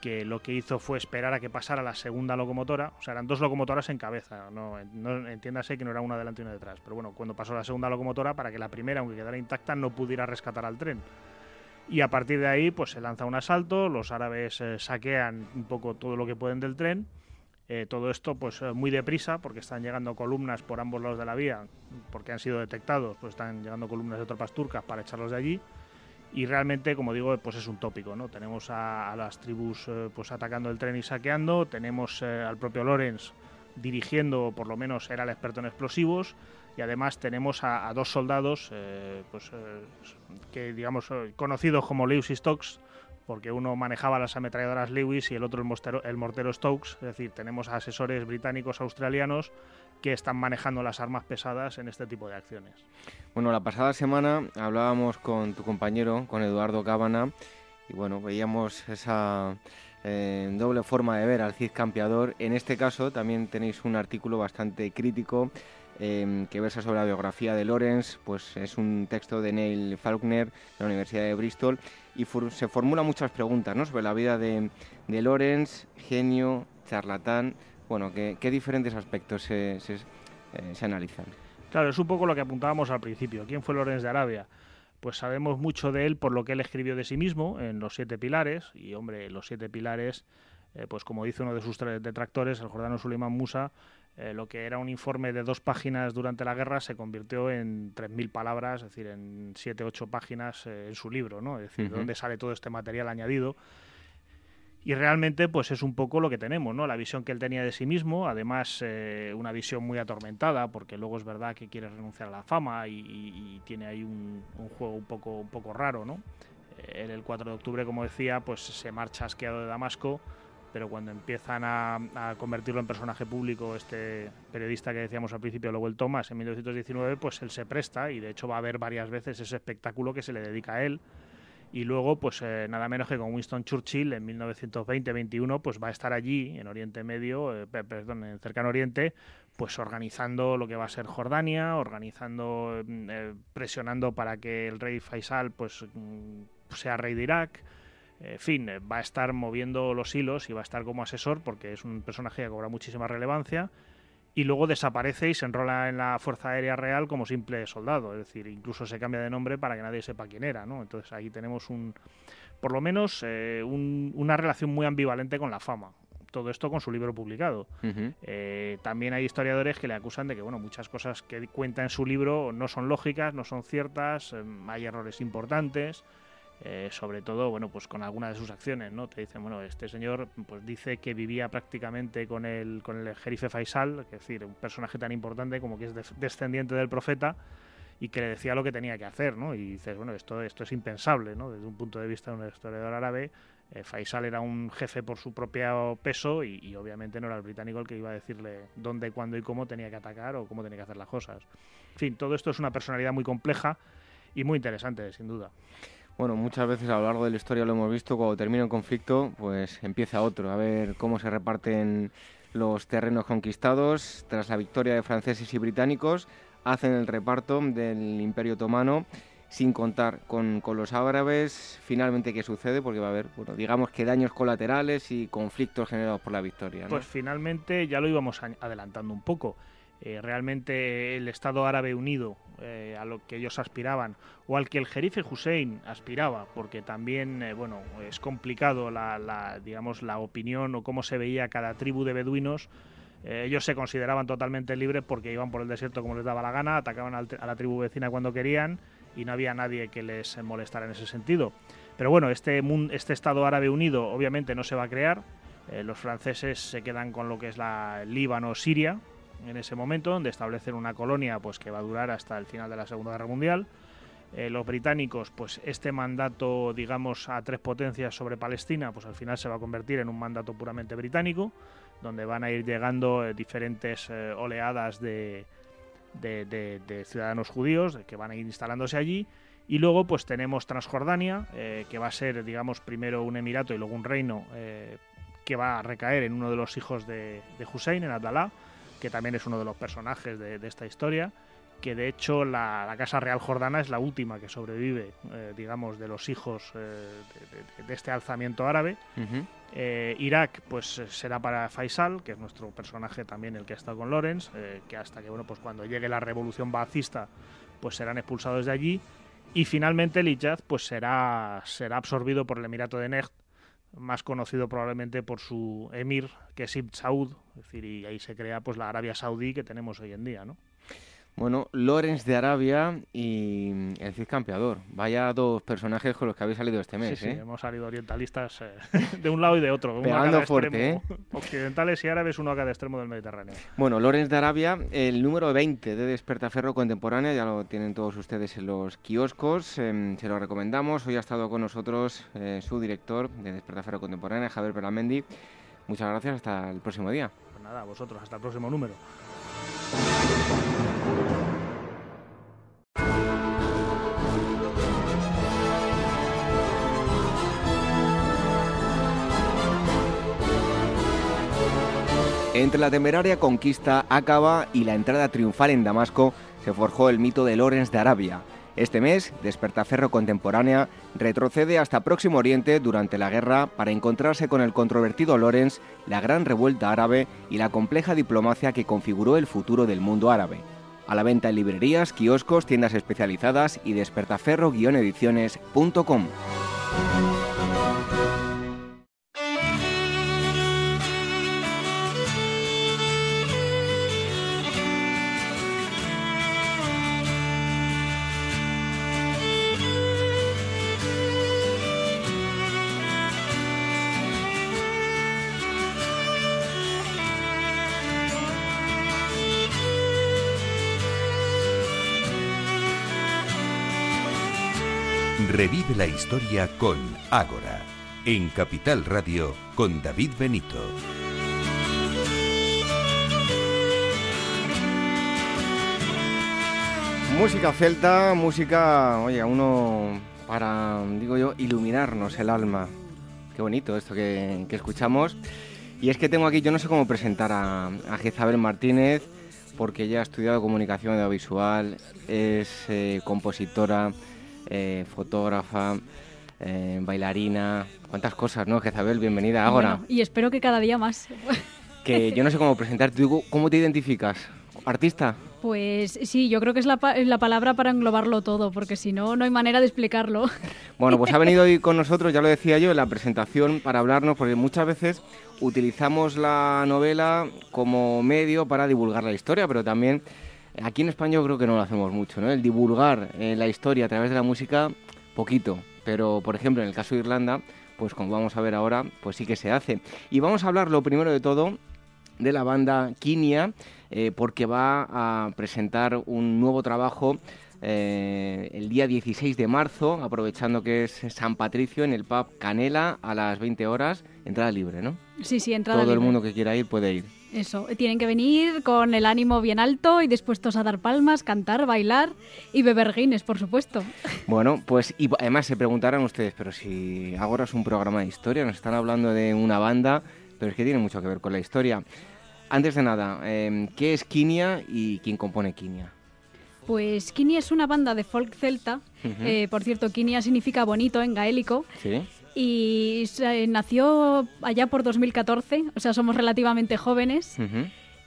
que lo que hizo fue esperar a que pasara la segunda locomotora, o sea, eran dos locomotoras en cabeza, no, entiéndase que no era una delante y una detrás, pero bueno, cuando pasó la segunda locomotora, para que la primera, aunque quedara intacta, no pudiera rescatar al tren. Y a partir de ahí, pues se lanza un asalto, los árabes eh, saquean un poco todo lo que pueden del tren, eh, todo esto pues eh, muy deprisa, porque están llegando columnas por ambos lados de la vía, porque han sido detectados, pues están llegando columnas de tropas turcas para echarlos de allí, y realmente, como digo, pues es un tópico, ¿no? Tenemos a, las tribus eh, pues atacando el tren y saqueando, tenemos eh, al propio Lorenz dirigiendo, por lo menos era el experto en explosivos, y además tenemos a, dos soldados, eh, pues que digamos conocidos como Lewis y Stokes, porque uno manejaba las ametralladoras Lewis y el otro el mortero, el mortero Stokes, es decir, tenemos asesores británicos australianos que están manejando las armas pesadas en este tipo de acciones. Bueno, la pasada semana hablábamos con tu compañero, con Eduardo Cábana, y bueno, veíamos esa eh, doble forma de ver al Cid campeador. En este caso también tenéis un artículo bastante crítico em, que versa sobre la biografía de Lorenz, pues es un texto de Neil Faulkner de la Universidad de Bristol y se formula muchas preguntas ¿no? sobre la vida de, de Lorenz, genio, charlatán, bueno, ¿qué, diferentes aspectos se, se, eh, se, analizan? Claro, es un poco lo que apuntábamos al principio. ¿Quién fue Lorenz de Arabia? Pues sabemos mucho de él por lo que él escribió de sí mismo en Los Siete Pilares. Y, hombre, Los Siete Pilares, eh, pues como dice uno de sus detractores, el Jordano Suleiman Musa, eh, lo que era un informe de dos páginas durante la guerra se convirtió en 3.000 palabras, es decir, en 7, 8 páginas en su libro, ¿no? Es decir, dónde sale todo este material añadido y realmente pues es un poco lo que tenemos, ¿no? La visión que él tenía de sí mismo, además eh, una visión muy atormentada, porque luego es verdad que quiere renunciar a la fama y, tiene ahí un, juego un poco, un poco raro, ¿no? Eh, el 4 de octubre, como decía, pues se marcha asqueado de Damasco, pero cuando empiezan a, convertirlo en personaje público, este periodista que decíamos al principio, Lowell Thomas, en 1919, pues él se presta y de hecho va a haber varias veces ese espectáculo que se le dedica a él y luego pues eh, nada menos que con Winston Churchill en 1920-21 pues va a estar allí en Oriente Medio, eh, perdón, en cercano Oriente, pues organizando lo que va a ser Jordania, organizando, mm, eh, presionando para que el rey Faisal pues mm, sea rey de Irak. En fin, va a estar moviendo los hilos y va a estar como asesor porque es un personaje que cobra muchísima relevancia y luego desaparece y se enrola en la Fuerza Aérea Real como simple soldado, es decir, incluso se cambia de nombre para que nadie sepa quién era, ¿no? Entonces ahí tenemos un, por lo menos, eh, una relación muy ambivalente con la fama. Todo esto con su libro publicado. Eh, también hay historiadores que le acusan de que bueno, muchas cosas que cuenta en su libro no son lógicas, no son ciertas, em, hay errores importantes. Eh, sobre todo bueno pues con algunas de sus acciones no te dicen bueno este señor pues dice que vivía prácticamente con el con el jerife Faisal es decir un personaje tan importante como que es descendiente del profeta y que le decía lo que tenía que hacer no y dices bueno esto esto es impensable no desde un punto de vista de un historiador árabe eh, Faisal era un jefe por su propio peso y, y, obviamente no era el británico el que iba a decirle dónde, cuándo y cómo tenía que atacar o cómo tenía que hacer las cosas. En fin, todo esto es una personalidad muy compleja y muy interesante, sin duda. Bueno, muchas veces a lo largo de la historia lo hemos visto, cuando termina un conflicto, pues empieza otro, a ver cómo se reparten los terrenos conquistados. Tras la victoria de franceses y británicos, hacen el reparto del Imperio Otomano sin contar con, los árabes. Finalmente, ¿qué sucede? Porque va a haber, bueno, digamos que daños colaterales y conflictos generados por la victoria. Pues finalmente ya lo íbamos adelantando un poco. Eh, realmente el Estado Árabe Unido, eh, a lo que ellos aspiraban, o al que el jerife Hussein aspiraba, porque también, eh, bueno, es complicado la, digamos, la opinión o cómo se veía cada tribu de beduinos. ellos se consideraban totalmente libres porque iban por el desierto como les daba la gana, atacaban a la tribu vecina cuando querían y no había nadie que les molestara en ese sentido. Pero bueno, este, este Estado Árabe Unido obviamente no se va a crear. los franceses se quedan con lo que es la Líbano-Siria, en ese momento, donde establecen una colonia pues, que va a durar hasta el final de la Segunda Guerra Mundial. Eh, los británicos, pues este mandato, digamos, a tres potencias sobre Palestina, pues al final se va a convertir en un mandato puramente británico, donde van a ir llegando eh, diferentes eh, oleadas de, de, ciudadanos judíos que van a ir instalándose allí. Y luego, pues tenemos Transjordania, que va a ser, digamos, primero un emirato y luego un reino que va a recaer en uno de los hijos de, Hussein, en Abdalá que también es uno de los personajes de, esta historia, que de hecho la, Casa Real Jordana es la última que sobrevive, eh, digamos, de los hijos eh, de, este alzamiento árabe. Eh, Irak, pues será para Faisal, que es nuestro personaje también el que ha estado con Lorenz, que hasta que, bueno, pues cuando llegue la revolución baacista, pues serán expulsados de allí. Y finalmente el pues será, será absorbido por el Emirato de Nejd, más conocido probablemente por su emir, que es Ibn Saud, es decir, y ahí se crea pues la Arabia Saudí que tenemos hoy en día, ¿no? Bueno, Lorenz de Arabia y el Cid Campeador. Vaya dos personajes con los que habéis salido este mes. Sí, sí, ¿eh? hemos salido orientalistas eh, [LAUGHS] de un lado y de otro. uno a Pegando cada fuerte, extremo. Occidentales y árabes, uno a cada extremo del Mediterráneo. Bueno, Lorenz de Arabia, el número 20 de Despertaferro Contemporánea, ya lo tienen todos ustedes en los kioscos, em, se lo recomendamos. Hoy ha estado con nosotros eh, su director de Despertaferro Contemporánea, Javier Pelamendi. Muchas gracias, hasta el próximo día. Pues nada, a vosotros, hasta el próximo número. Entre la temeraria conquista Acaba y la entrada triunfal en Damasco se forjó el mito de Lorenz de Arabia. Este mes, Despertaferro Contemporánea retrocede hasta Próximo Oriente durante la guerra para encontrarse con el controvertido Lorenz, la gran revuelta árabe y la compleja diplomacia que configuró el futuro del mundo árabe. A la venta en librerías, kioscos, tiendas especializadas y despertaferro-ediciones.com. Revive la historia con Ágora, en Capital Radio con David Benito. Música celta, música, oye, uno para, digo yo, iluminarnos el alma. Qué bonito esto que, que escuchamos. Y es que tengo aquí, yo no sé cómo presentar a, a Jezabel Martínez, porque ella ha estudiado comunicación audiovisual, es eh, compositora, eh, fotógrafa, eh, bailarina, cuántas cosas, ¿no? Jezabel, bienvenida ahora. Bueno, y espero que cada día más. [LAUGHS] Que yo no sé cómo presentarte, ¿Tú ¿cómo te identificas? ¿Artista? Pues sí, yo creo que es la, pa- la palabra para englobarlo todo, porque si no, no hay manera de explicarlo. [LAUGHS] Bueno, pues ha venido hoy con nosotros, ya lo decía yo, en la presentación para hablarnos, porque muchas veces utilizamos la novela como medio para divulgar la historia, pero también aquí en España yo creo que no lo hacemos mucho, ¿no? El divulgar eh, la historia a través de la música, poquito. Pero, por ejemplo, en el caso de Irlanda, pues como vamos a ver ahora, pues sí que se hace. Y vamos a hablar lo primero de todo de la banda Kinia, eh, porque va a presentar un nuevo trabajo eh, el día 16 de marzo, aprovechando que es San Patricio en el pub Canela a las 20 horas, entrada libre, ¿no? Sí, sí, entrada Todo el libre. mundo que quiera ir puede ir. Eso, tienen que venir con el ánimo bien alto y dispuestos a dar palmas, cantar, bailar y beber guinness, por supuesto. Bueno, pues y además se preguntarán ustedes, pero si ahora es un programa de historia, nos están hablando de una banda, pero es que tiene mucho que ver con la historia. Antes de nada, eh, ¿qué es Kinia y quién compone Kinia? Pues Kinia es una banda de folk celta. Eh, por cierto, Kinia significa bonito en gaélico. ¿Sí? Y se- nació allá por 2014, o sea, somos relativamente jóvenes.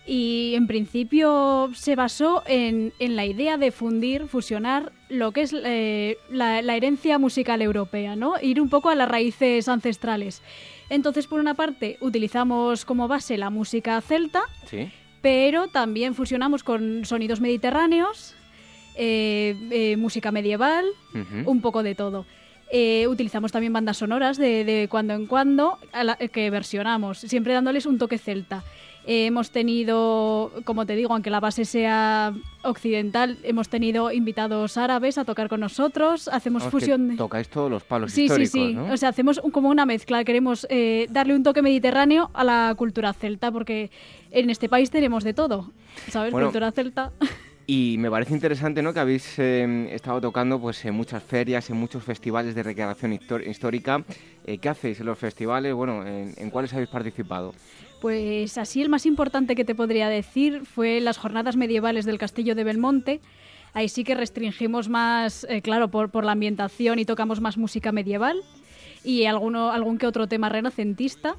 Y en principio se basó en, en la idea de fundir, fusionar lo que es eh, la, la herencia musical europea, ¿no? Ir un poco a las raíces ancestrales. Entonces, por una parte, utilizamos como base la música celta, ¿Sí? pero también fusionamos con sonidos mediterráneos, eh, eh, música medieval, un poco de todo. Eh, utilizamos también bandas sonoras de, de cuando en cuando la- que versionamos, siempre dándoles un toque celta. Eh, hemos tenido, como te digo, aunque la base sea occidental, hemos tenido invitados árabes a tocar con nosotros, hacemos Vamos, fusión de... Tocáis todos los palos Sí, sí, históricos, sí. ¿no? O sea, hacemos un- como una mezcla. Queremos eh, darle un toque mediterráneo a la cultura celta, porque en este país tenemos de todo. ¿Sabes? Bueno, cultura celta. Y me parece interesante ¿no? que habéis eh, estado tocando pues, en muchas ferias, en muchos festivales de recreación histórica. Eh, ¿Qué hacéis en los festivales? Bueno, ¿en, en cuáles habéis participado? Pues así el más importante que te podría decir fue las jornadas medievales del castillo de Belmonte. Ahí sí que restringimos más, eh, claro, por, por la ambientación y tocamos más música medieval y alguno, algún que otro tema renacentista.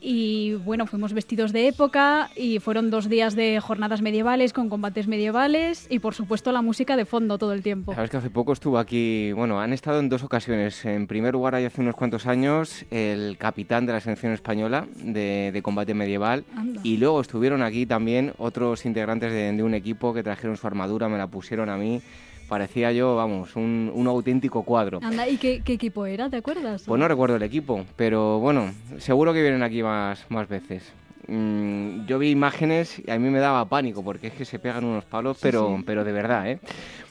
Y bueno, fuimos vestidos de época y fueron dos días de jornadas medievales con combates medievales y por supuesto la música de fondo todo el tiempo. Sabes que hace poco estuvo aquí, bueno, han estado en dos ocasiones. En primer lugar, hay hace unos cuantos años, el capitán de la selección española de, combate medieval y luego estuvieron aquí también otros integrantes de, de un equipo que trajeron su armadura, me la pusieron a mí parecía yo, vamos, un, un auténtico cuadro. Anda, ¿y qué, equipo era? ¿Te acuerdas? Pues no recuerdo el equipo, pero bueno, seguro que vienen aquí más, más veces. Mm, yo vi imágenes y a mí me daba pánico porque es que se pegan unos palos, pero, pero de verdad, ¿eh?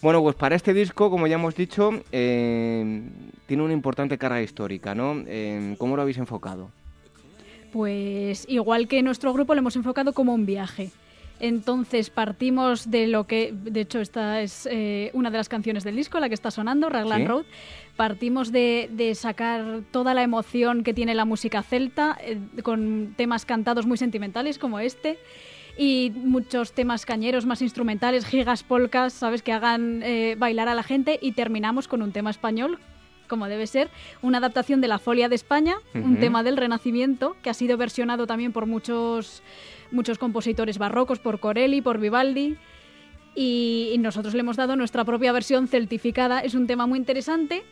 Bueno, pues para este disco, como ya hemos dicho, eh, tiene una importante carga histórica, ¿no? Eh, ¿Cómo lo habéis enfocado? Pues igual que nuestro grupo lo hemos enfocado como un viaje. Entonces partimos de lo que, de hecho, esta es eh, una de las canciones del disco, la que está sonando, Raglan Road. Partimos de, sacar toda la emoción que tiene la música celta, eh, con temas cantados muy sentimentales como este y muchos temas cañeros más instrumentales, gigas, polcas, ¿sabes? Que hagan eh, bailar a la gente y terminamos con un tema español, como debe ser, una adaptación de La Folia de España, un tema del Renacimiento que ha sido versionado también por muchos muchos compositores barrocos, por Corelli, por Vivaldi. Y, nosotros le hemos dado nuestra propia versión celtificada. Es un tema muy interesante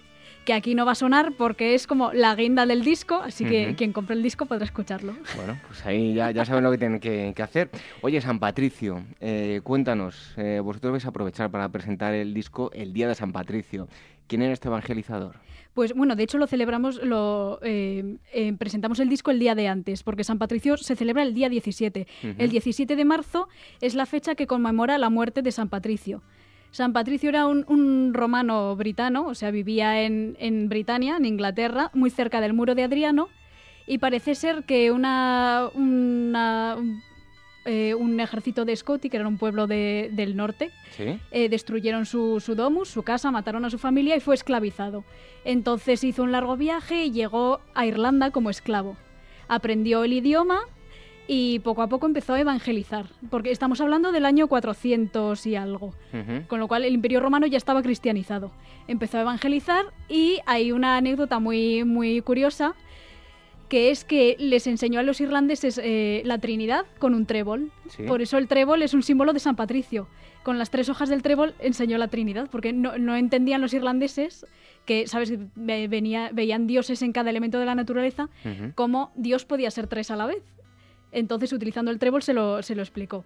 que aquí no va a sonar porque es como la guinda del disco, así que quien compre el disco podrá escucharlo. Bueno, pues ahí ya, ya saben lo que tienen que, hacer. Oye, San Patricio, eh, cuéntanos, eh, vosotros vais a aprovechar para presentar el disco el día de San Patricio. ¿Quién era este evangelizador? Pues bueno, de hecho lo celebramos, lo eh, eh, presentamos el disco el día de antes, porque San Patricio se celebra el día 17. El 17 de marzo es la fecha que conmemora la muerte de San Patricio. San Patricio era un, romano britano, o sea, vivía en, en, Britania, en Inglaterra, muy cerca del muro de Adriano, y parece ser que una, una eh, un ejército de Scoti, que era un pueblo del norte. Eh, destruyeron su, su, domus, su casa, mataron a su familia y fue esclavizado. Entonces hizo un largo viaje y llegó a Irlanda como esclavo. Aprendió el idioma y poco a poco empezó a evangelizar, porque estamos hablando del año 400 y algo, con lo cual el imperio romano ya estaba cristianizado. Empezó a evangelizar y hay una anécdota muy, muy curiosa que es que les enseñó a los irlandeses eh, la Trinidad con un trébol. Por eso el trébol es un símbolo de San Patricio. Con las tres hojas del trébol enseñó la Trinidad, porque no, entendían los irlandeses que, ¿sabes? Venía, veían dioses en cada elemento de la naturaleza, como Dios podía ser tres a la vez. Entonces, utilizando el trébol, se lo, se lo explicó.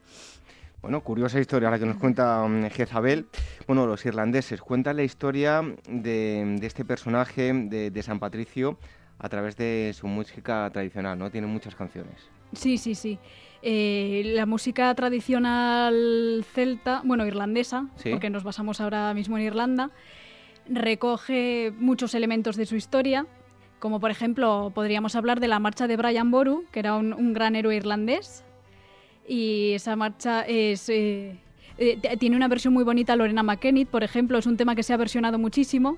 Bueno, curiosa historia la que nos cuenta um, Jezabel. Bueno, los irlandeses cuentan la historia de, este personaje de, de San Patricio a través de su música tradicional, ¿no? Tiene muchas canciones. Sí, sí, sí. Eh, la música tradicional celta, bueno, irlandesa, porque nos basamos ahora mismo en Irlanda, recoge muchos elementos de su historia, como por ejemplo podríamos hablar de la marcha de Brian Boru, que era un, gran héroe irlandés, y esa marcha es... Eh, eh, tiene una versión muy bonita Lorena McKennitt, por ejemplo, es un tema que se ha versionado muchísimo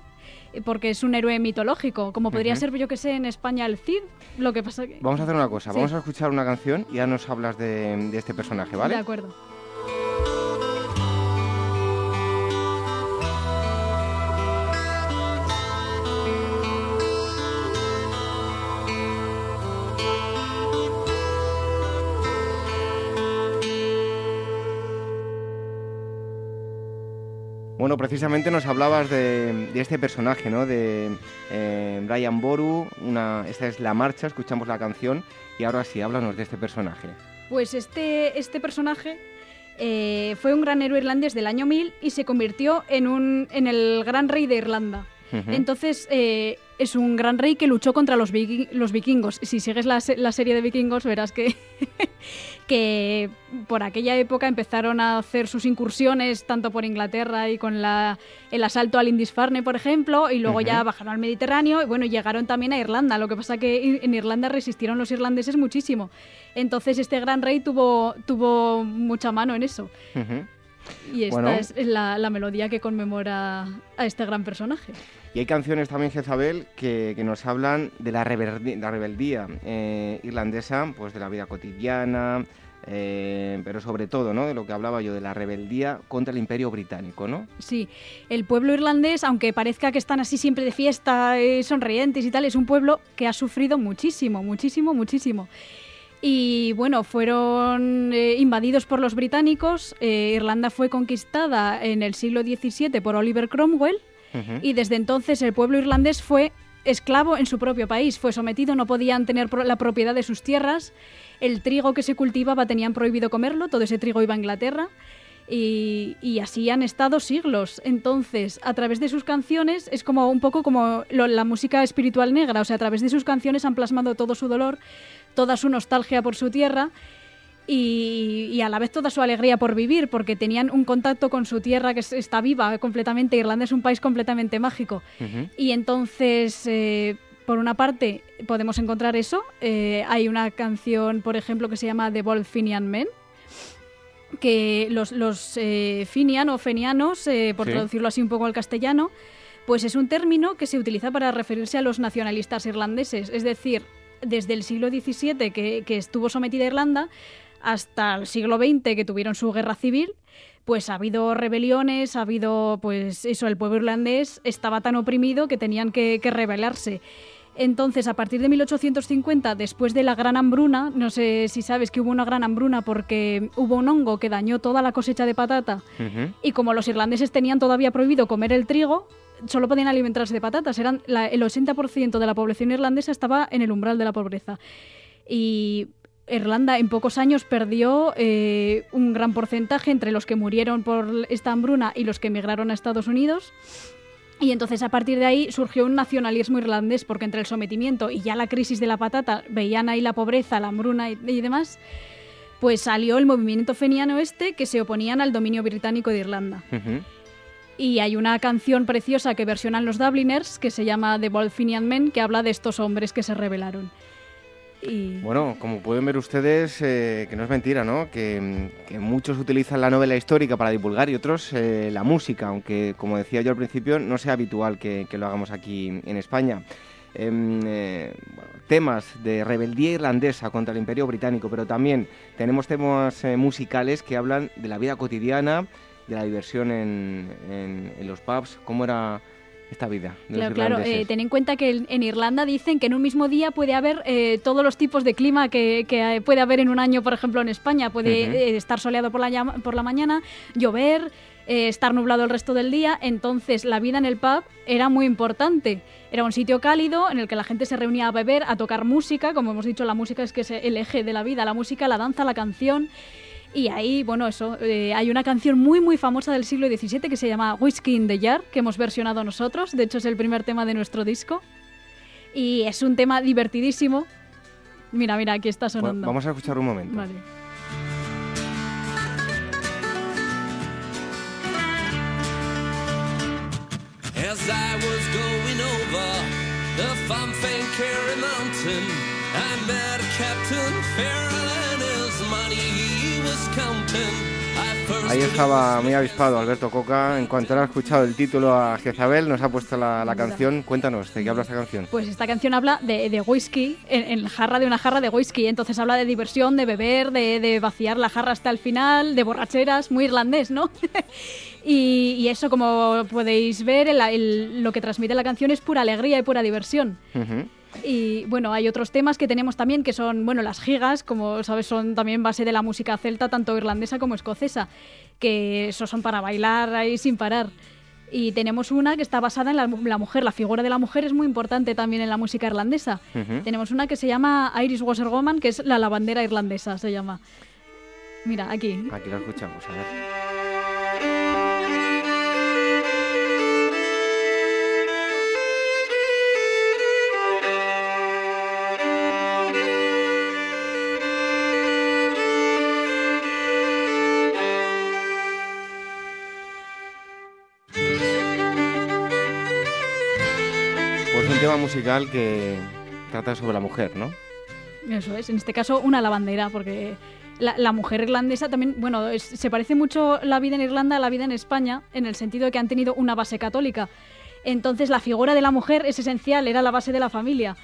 porque es un héroe mitológico, como podría ser, yo que sé, en España el Cid. Lo que pasa que... Vamos a hacer una cosa, vamos a escuchar una canción y ya nos hablas de, de este personaje, ¿vale? De acuerdo. Bueno, precisamente nos hablabas de, este personaje, ¿no? De eh, Brian Boru, una, esta es la marcha, escuchamos la canción y ahora sí, háblanos de este personaje. Pues este, este personaje eh, fue un gran héroe irlandés del año 1000 y se convirtió en, un, en el gran rey de Irlanda. Entonces, eh, es un gran rey que luchó contra los, los vikingos. Si sigues la, serie de vikingos, verás que, [LAUGHS] que por aquella época empezaron a hacer sus incursiones tanto por Inglaterra y con la, el asalto al Lindisfarne, por ejemplo, y luego ya bajaron al Mediterráneo y bueno, llegaron también a Irlanda. Lo que pasa que en Irlanda resistieron los irlandeses muchísimo. Entonces, este gran rey tuvo, tuvo mucha mano en eso. Y esta es la, la, melodía que conmemora a este gran personaje. Y hay canciones también, Jezabel, que, que nos hablan de la, rebeldía, la rebeldía eh, irlandesa, pues de la vida cotidiana, eh, pero sobre todo, ¿no? De lo que hablaba yo, de la rebeldía contra el Imperio Británico, ¿no? Sí, el pueblo irlandés, aunque parezca que están así siempre de fiesta, eh, sonrientes y tal, es un pueblo que ha sufrido muchísimo, muchísimo, muchísimo. Y bueno, fueron eh, invadidos por los británicos. Irlanda fue conquistada en el siglo XVII por Oliver Cromwell. Y desde entonces el pueblo irlandés fue esclavo en su propio país. Fue sometido, no podían tener la propiedad de sus tierras el trigo que se cultivaba tenían prohibido comerlo, todo ese trigo iba a Inglaterra. Y, así han estado siglos. Entonces, a través de sus canciones, es como un poco como la música espiritual negra, o sea, a través de sus canciones han plasmado todo su dolor, toda su nostalgia por su tierra y, a la vez toda su alegría por vivir, porque tenían un contacto con su tierra que está viva completamente. Irlanda es un país completamente mágico. Y entonces... Eh, por una parte, podemos encontrar eso. Eh, hay una canción, por ejemplo, que se llama The Bold Finian Men, que los, los eh, finian o fenianos, por traducirlo así un poco al castellano, pues es un término que se utiliza para referirse a los nacionalistas irlandeses. Es decir, desde el siglo XVII que, que estuvo sometida Irlanda hasta el siglo XX que tuvieron su guerra civil, pues ha habido rebeliones, ha habido, pues eso, el pueblo irlandés estaba tan oprimido que tenían que, que rebelarse. Entonces, a partir de 1850, después de la gran hambruna, no sé si sabes que hubo una gran hambruna porque hubo un hongo que dañó toda la cosecha de patata y como los irlandeses tenían todavía prohibido comer el trigo, solo podían alimentarse de patatas. Eran el 80% de la población irlandesa estaba en el umbral de la pobreza. Y Irlanda en pocos años perdió eh, un gran porcentaje entre los que murieron por esta hambruna y los que emigraron a Estados Unidos. Y entonces a partir de ahí surgió un nacionalismo irlandés, porque entre el sometimiento y ya la crisis de la patata, veían ahí la pobreza, la hambruna y, demás, pues salió el movimiento feniano este que se oponían al dominio británico de Irlanda. Y hay una canción preciosa que versionan los Dubliners que se llama The Bold Fenian Men, que habla de estos hombres que se rebelaron. Bueno, como pueden ver ustedes, eh, que no es mentira, ¿no? Que, muchos utilizan la novela histórica para divulgar y otros eh, la música, aunque, como decía yo al principio, no sea habitual que, lo hagamos aquí en España. Em, eh, temas de rebeldía irlandesa contra el Imperio Británico, pero también tenemos temas musicales que hablan de la vida cotidiana, de la diversión en, en los pubs, cómo era esta vida. claro, claro. Eh, ten en cuenta que en Irlanda dicen que en un mismo día puede haber eh, todos los tipos de clima que, que, puede haber en un año, por ejemplo, en España. Puede eh, estar soleado por la, por la mañana, llover, estar nublado el resto del día. Entonces, la vida en el pub era muy importante. Era un sitio cálido en el que la gente se reunía a beber, a tocar música. Como hemos dicho, la música es que es el eje de la vida. La música, la danza, la canción. Y ahí, bueno, eso, eh, hay una canción muy, muy famosa del siglo XVII que se llama Whiskey in the Jar, que hemos versionado nosotros. De hecho, es el primer tema de nuestro disco. Y es un tema divertidísimo. Mira, mira, aquí está sonando. vamos a escuchar un momento. Vale. As I was going over the Mountain, I met Captain Farrell and his money. Ahí estaba muy avispado Alberto Coca. En cuanto ha escuchado el título a Jezabel, nos ha puesto la, canción. Cuéntanos, ¿de qué habla esta canción? Pues esta canción habla de, whisky, en, jarra de una jarra de whisky. Entonces habla de diversión, de beber, de, vaciar la jarra hasta el final, de borracheras, muy irlandés, ¿no? [LAUGHS] y, eso, como podéis ver, lo que transmite la canción es pura alegría y pura diversión. Y bueno, hay otros temas que tenemos también que son, bueno, las gigas, como sabes, son también base de la música celta, tanto irlandesa como escocesa, que eso son para bailar ahí sin parar. Y tenemos una que está basada en la, mujer, la figura de la mujer es muy importante también en la música irlandesa. Tenemos una que se llama Irish Washerwoman, que es la lavandera irlandesa, se llama. Mira, aquí. Aquí la escuchamos, a ver. Tema musical que trata sobre la mujer, ¿no? Eso es, en este caso una lavandera, porque la, mujer irlandesa también, bueno, se parece mucho la vida en Irlanda a la vida en España, en el sentido de que han tenido una base católica. Entonces la figura de la mujer es esencial, era la base de la familia.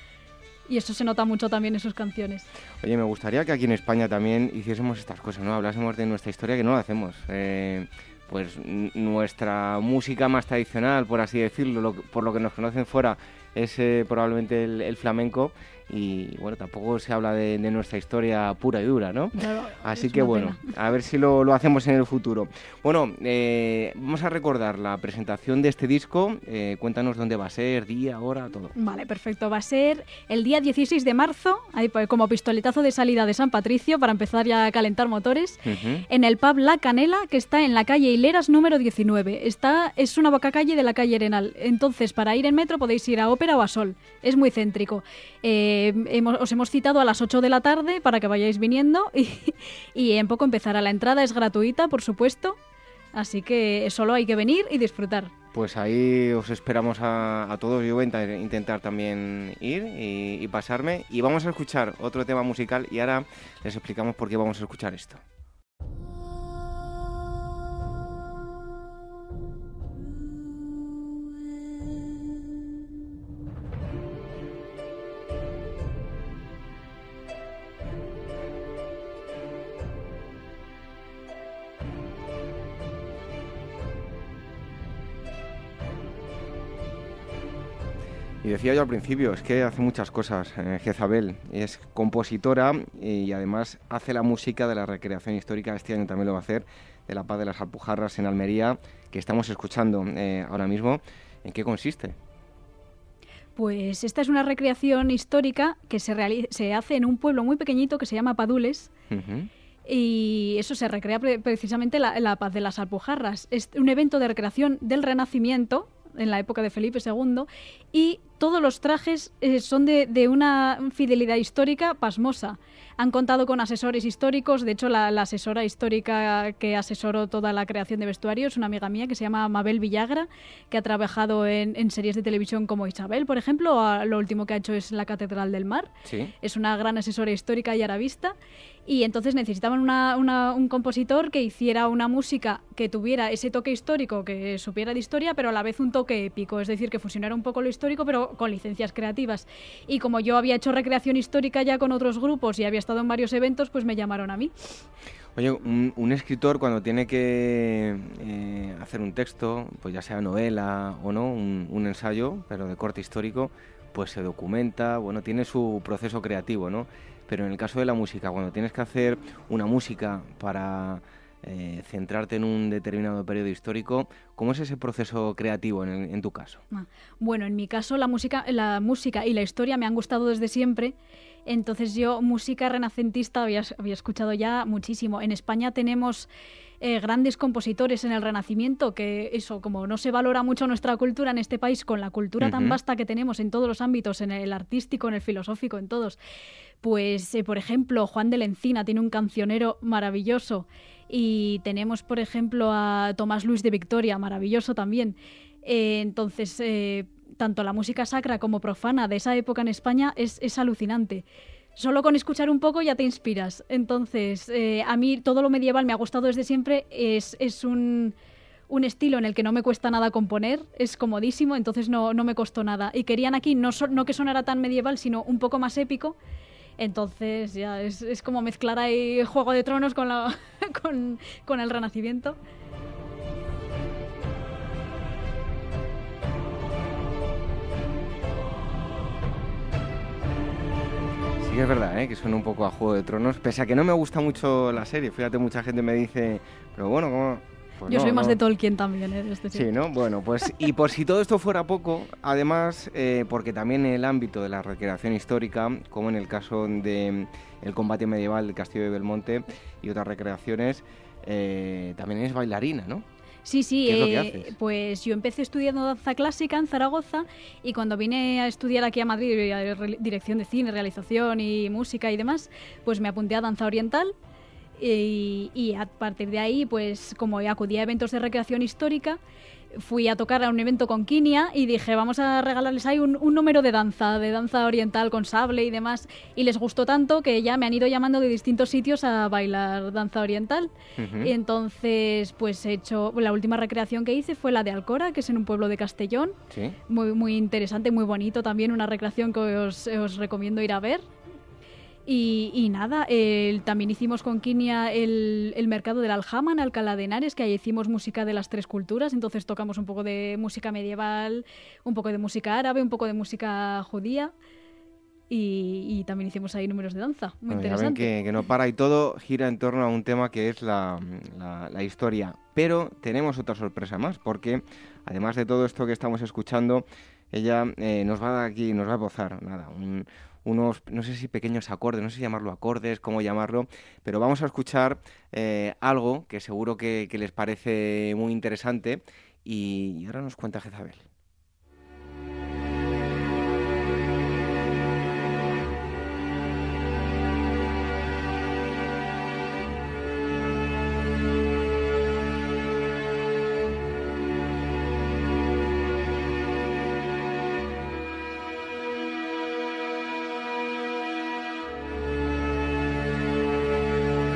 y eso se nota mucho también en sus canciones. Oye, me gustaría que aquí en España también hiciésemos estas cosas, ¿no? Hablásemos de nuestra historia, que no lo hacemos. Eh, pues nuestra música más tradicional, por así decirlo, por lo que nos conocen fuera, es eh, probablemente el, flamenco y bueno, tampoco se habla de, nuestra historia pura y dura, ¿no? Así que bueno, a ver si lo, hacemos en el futuro. Bueno, eh, vamos a recordar la presentación de este disco. Eh, cuéntanos dónde va a ser, día, hora, todo. Vale, perfecto. Va a ser el día 16 de marzo, ahí pues, como pistoletazo de salida de San Patricio para empezar ya a calentar motores, en el pub La Canela, que está en la calle Hileras número 19. Está, es una boca calle de la calle Arenal. Entonces, para ir en metro podéis ir a Ópera o a Sol. Es muy céntrico. Eh, os hemos citado a las 8 de la tarde para que vayáis viniendo y, en poco empezará. La entrada es gratuita, por supuesto, así que solo hay que venir y disfrutar. Pues ahí os esperamos a, todos. Yo voy a intentar también ir y pasarme. Y vamos a escuchar otro tema musical y ahora les explicamos por qué vamos a escuchar esto. Y decía yo al principio, es que hace muchas cosas. Eh, Jezabel es compositora y además hace la música de la recreación histórica. Este año también lo va a hacer, de la Paz de las Alpujarras en Almería, que estamos escuchando eh, ahora mismo. ¿En qué consiste? Pues esta es una recreación histórica que se, se hace en un pueblo muy pequeñito que se llama Padules. Y eso se recrea precisamente la, la Paz de las Alpujarras. Es un evento de recreación del Renacimiento en la época de Felipe II, y todos los trajes eh, son de, de, una fidelidad histórica pasmosa. Han contado con asesores históricos, de hecho la, asesora histórica que asesoró toda la creación de vestuario es una amiga mía que se llama Mabel Villagra, que ha trabajado en, series de televisión como Isabel, por ejemplo, lo último que ha hecho es La Catedral del Mar. Es una gran asesora histórica y arabista y entonces necesitaban un compositor que hiciera una música que tuviera ese toque histórico, que supiera de historia, pero a la vez un toque épico, es decir, que fusionara un poco lo histórico, pero con licencias creativas. Y como yo había hecho recreación histórica ya con otros grupos y había estado en varios eventos, pues me llamaron a mí. Oye, un, escritor cuando tiene que eh, hacer un texto, pues ya sea novela o no, un, un ensayo, pero de corte histórico, pues se documenta, bueno, tiene su proceso creativo, ¿no? Pero en el caso de la música, cuando tienes que hacer una música para eh, centrarte en un determinado periodo histórico, ¿cómo es ese proceso creativo en, tu caso? Ah, bueno, en mi caso la música, la música y la historia me han gustado desde siempre. Entonces yo música renacentista había escuchado ya muchísimo. En España tenemos eh, grandes compositores en el Renacimiento, que eso, como no se valora mucho nuestra cultura en este país, con la cultura tan vasta que tenemos en todos los ámbitos, en el artístico, en el filosófico, en todos, pues, eh, por ejemplo, Juan de la Encina tiene un cancionero maravilloso. Y tenemos, por ejemplo, a Tomás Luis de Victoria, maravilloso también. Eh, entonces, tanto la música sacra como profana de esa época en España es, es alucinante solo con escuchar un poco ya te inspiras. Entonces, eh, a mí todo lo medieval me ha gustado desde siempre. Es, es un, un, estilo en el que no me cuesta nada componer, es comodísimo, entonces no, no me costó nada. Y querían aquí no, no que sonara tan medieval, sino un poco más épico. Entonces ya es, es como mezclar ahí Juego de Tronos con, la, [LAUGHS] con, con el Renacimiento. Es verdad, ¿eh? que suena un poco a Juego de Tronos, pese a que no me gusta mucho la serie. Fíjate, mucha gente me dice, pero bueno, ¿cómo...? Pues Yo soy más de Tolkien también, ¿eh? Este sí, ¿no? Bueno, pues y por si todo esto fuera poco, además, eh, porque también en el ámbito de la recreación histórica, como en el caso de el combate medieval del Castillo de Belmonte y otras recreaciones, eh, también es bailarina, ¿no? Sí, sí, eh, pues yo empecé estudiando danza clásica en Zaragoza y cuando vine a estudiar aquí a Madrid, a dirección de cine, realización y música y demás, pues me apunté a danza oriental y, a partir de ahí, pues como acudí a eventos de recreación histórica, fui a tocar a un evento con Kinia y dije, vamos a regalarles ahí un, número de danza, de danza oriental con sable y demás. Y les gustó tanto que ya me han ido llamando de distintos sitios a bailar danza oriental. Y entonces, pues he hecho, la última recreación que hice fue la de Alcora, que es en un pueblo de Castellón. Muy, muy interesante, muy bonito también, una recreación que os, os recomiendo ir a ver. Y, nada, también hicimos con Kinia el, mercado del Aljama en Alcalá de Henares, que ahí hicimos música de las tres culturas, entonces tocamos un poco de música medieval, un poco de música árabe, un poco de música judía. Y, también hicimos ahí números de danza. Muy interesante. que, que, no para y todo gira en torno a un tema que es la, historia. Pero tenemos otra sorpresa más, porque además de todo esto que estamos escuchando, ella eh, nos va a dar aquí, nos va a gozar nada, un, unos, no sé si pequeños acordes, no sé si llamarlo acordes, cómo llamarlo, pero vamos a escuchar eh, algo que seguro que, que, les parece muy interesante y, y ahora nos cuenta Jezabel.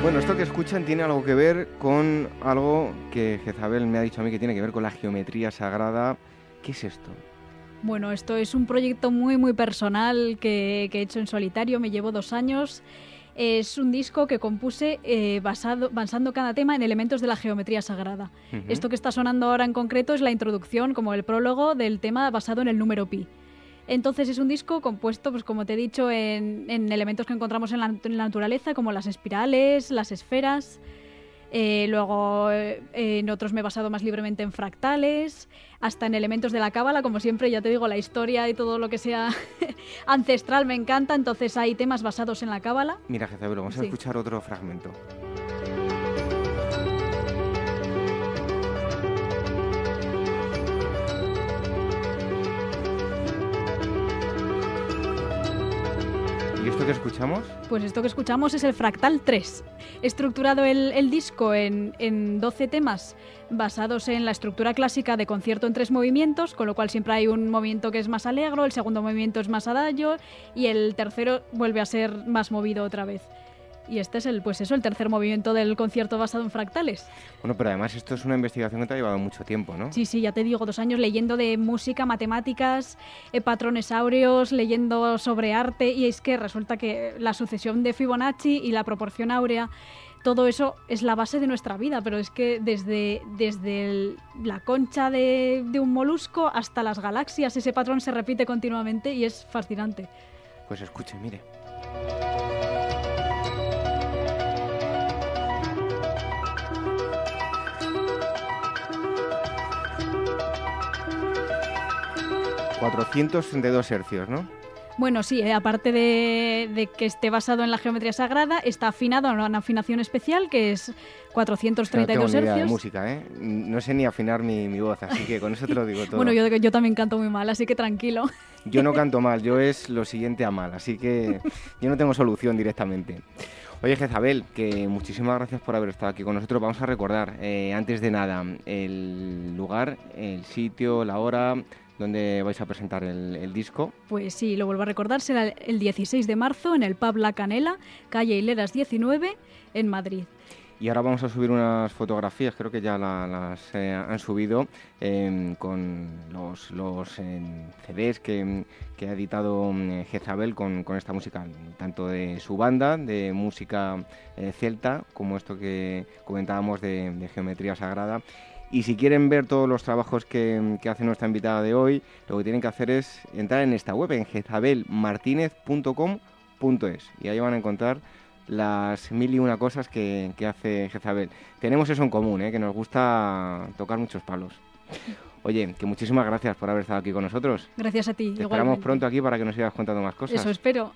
Bueno, esto que escuchan tiene algo que ver con algo que Jezabel me ha dicho a mí que tiene que ver con la geometría sagrada. ¿Qué es esto? Bueno, esto es un proyecto muy, muy personal que, he hecho en solitario, me llevo dos años. Es un disco que compuse eh, basado, basando cada tema en elementos de la geometría sagrada. Esto que está sonando ahora en concreto es la introducción, como el prólogo del tema basado en el número pi. Entonces es un disco compuesto, pues como te he dicho, en, elementos que encontramos en la, naturaleza, como las espirales, las esferas. Eh, luego eh, en otros me he basado más libremente en fractales, hasta en elementos de la cábala, como siempre, ya te digo, la historia y todo lo que sea [LAUGHS] ancestral me encanta, entonces hay temas basados en la cábala. Mira, Jezabel, vamos a escuchar otro fragmento. Esto escuchamos? Pues esto que escuchamos es el Fractal 3. Estructurado el, disco en, en 12 temas basados en la estructura clásica de concierto en tres movimientos, con lo cual siempre hay un movimiento que es más alegro, el segundo movimiento es más adagio y el tercero vuelve a ser más movido otra vez. Y este es el, pues eso, el tercer movimiento del concierto basado en fractales. Bueno, pero además esto es una investigación que te ha llevado mucho tiempo, ¿no? Sí, sí, ya te digo, dos años leyendo de música, matemáticas, eh, patrones áureos, leyendo sobre arte, y es que resulta que la sucesión de Fibonacci y la proporción áurea todo eso es la base de nuestra vida, pero es que desde, desde la concha de, de, un molusco hasta las galaxias ese patrón se repite continuamente y es fascinante. Pues escuche, mire. 432 hercios, ¿no? Bueno, sí, eh, aparte de, que esté basado en la geometría sagrada, está afinado a una afinación especial que es 432 no hercios. de música, ¿eh? No sé ni afinar mi, voz, así que con eso te lo digo todo. [LAUGHS] bueno, yo, yo también canto muy mal, así que tranquilo. [LAUGHS] Yo no [LAUGHS] canto mal, yo es lo siguiente a mal, así que yo no tengo solución directamente. Oye, Jezabel, que muchísimas gracias por haber estado aquí con nosotros. Vamos a recordar, eh, antes de nada, el lugar, el sitio, la hora, ¿Dónde vais a presentar el, disco? Pues sí, lo vuelvo a recordar, será el 16 de marzo en el Pub La Canela, calle Hileras 19, en Madrid. Y ahora vamos a subir unas fotografías, creo que ya las eh, han subido, em, con los, los em, CDs que, ha editado em, Jezabel con, con, esta música, tanto de su banda, de música eh, celta, como esto que comentábamos de, de Geometría Sagrada y si quieren ver todos los trabajos que, hace nuestra invitada de hoy, lo que tienen que hacer es entrar en esta web, en jezabelmartinez.com.es. Y ahí van a encontrar las mil y una cosas que, hace Jezabel. Tenemos eso en común, ¿eh? que nos gusta tocar muchos palos. Oye, que muchísimas gracias por haber estado aquí con nosotros. Gracias a ti. Te esperamos pronto aquí para que nos sigas contando más cosas. Eso espero.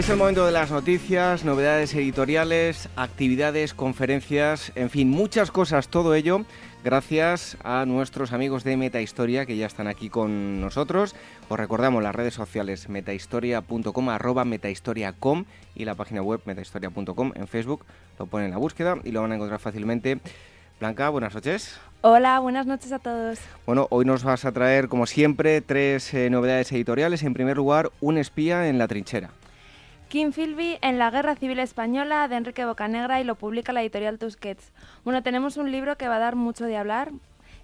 Es el momento de las noticias, novedades editoriales, actividades, conferencias, en fin, muchas cosas, todo ello gracias a nuestros amigos de Metahistoria que ya están aquí con nosotros. Os recordamos las redes sociales metahistoria.com, arroba metahistoria.com y la página web metahistoria.com en Facebook. Lo ponen en la búsqueda y lo van a encontrar fácilmente. Blanca, buenas noches. Hola, buenas noches a todos. Bueno, hoy nos vas a traer, como siempre, tres eh, novedades editoriales. En primer lugar, un espía en la trinchera. Kim Philby en la Guerra Civil Española de Enrique Bocanegra y lo publica la editorial Tusquets. Bueno, tenemos un libro que va a dar mucho de hablar,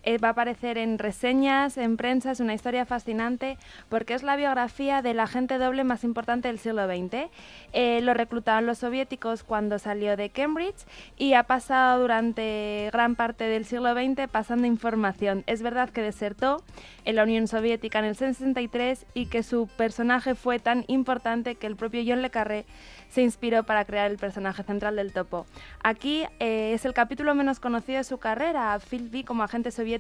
eh, va a aparecer en reseñas, en prensa, es una historia fascinante porque es la biografía del agente doble más importante del siglo XX. Eh, lo reclutaron los soviéticos cuando salió de Cambridge y ha pasado durante gran parte del siglo XX pasando información. Es verdad que desertó en la Unión Soviética en el 63 y que su personaje fue tan importante que el propio John Le Carré se inspiró para crear el personaje central del topo. Aquí eh, es el capítulo menos conocido de su carrera. Phil B como agente soviético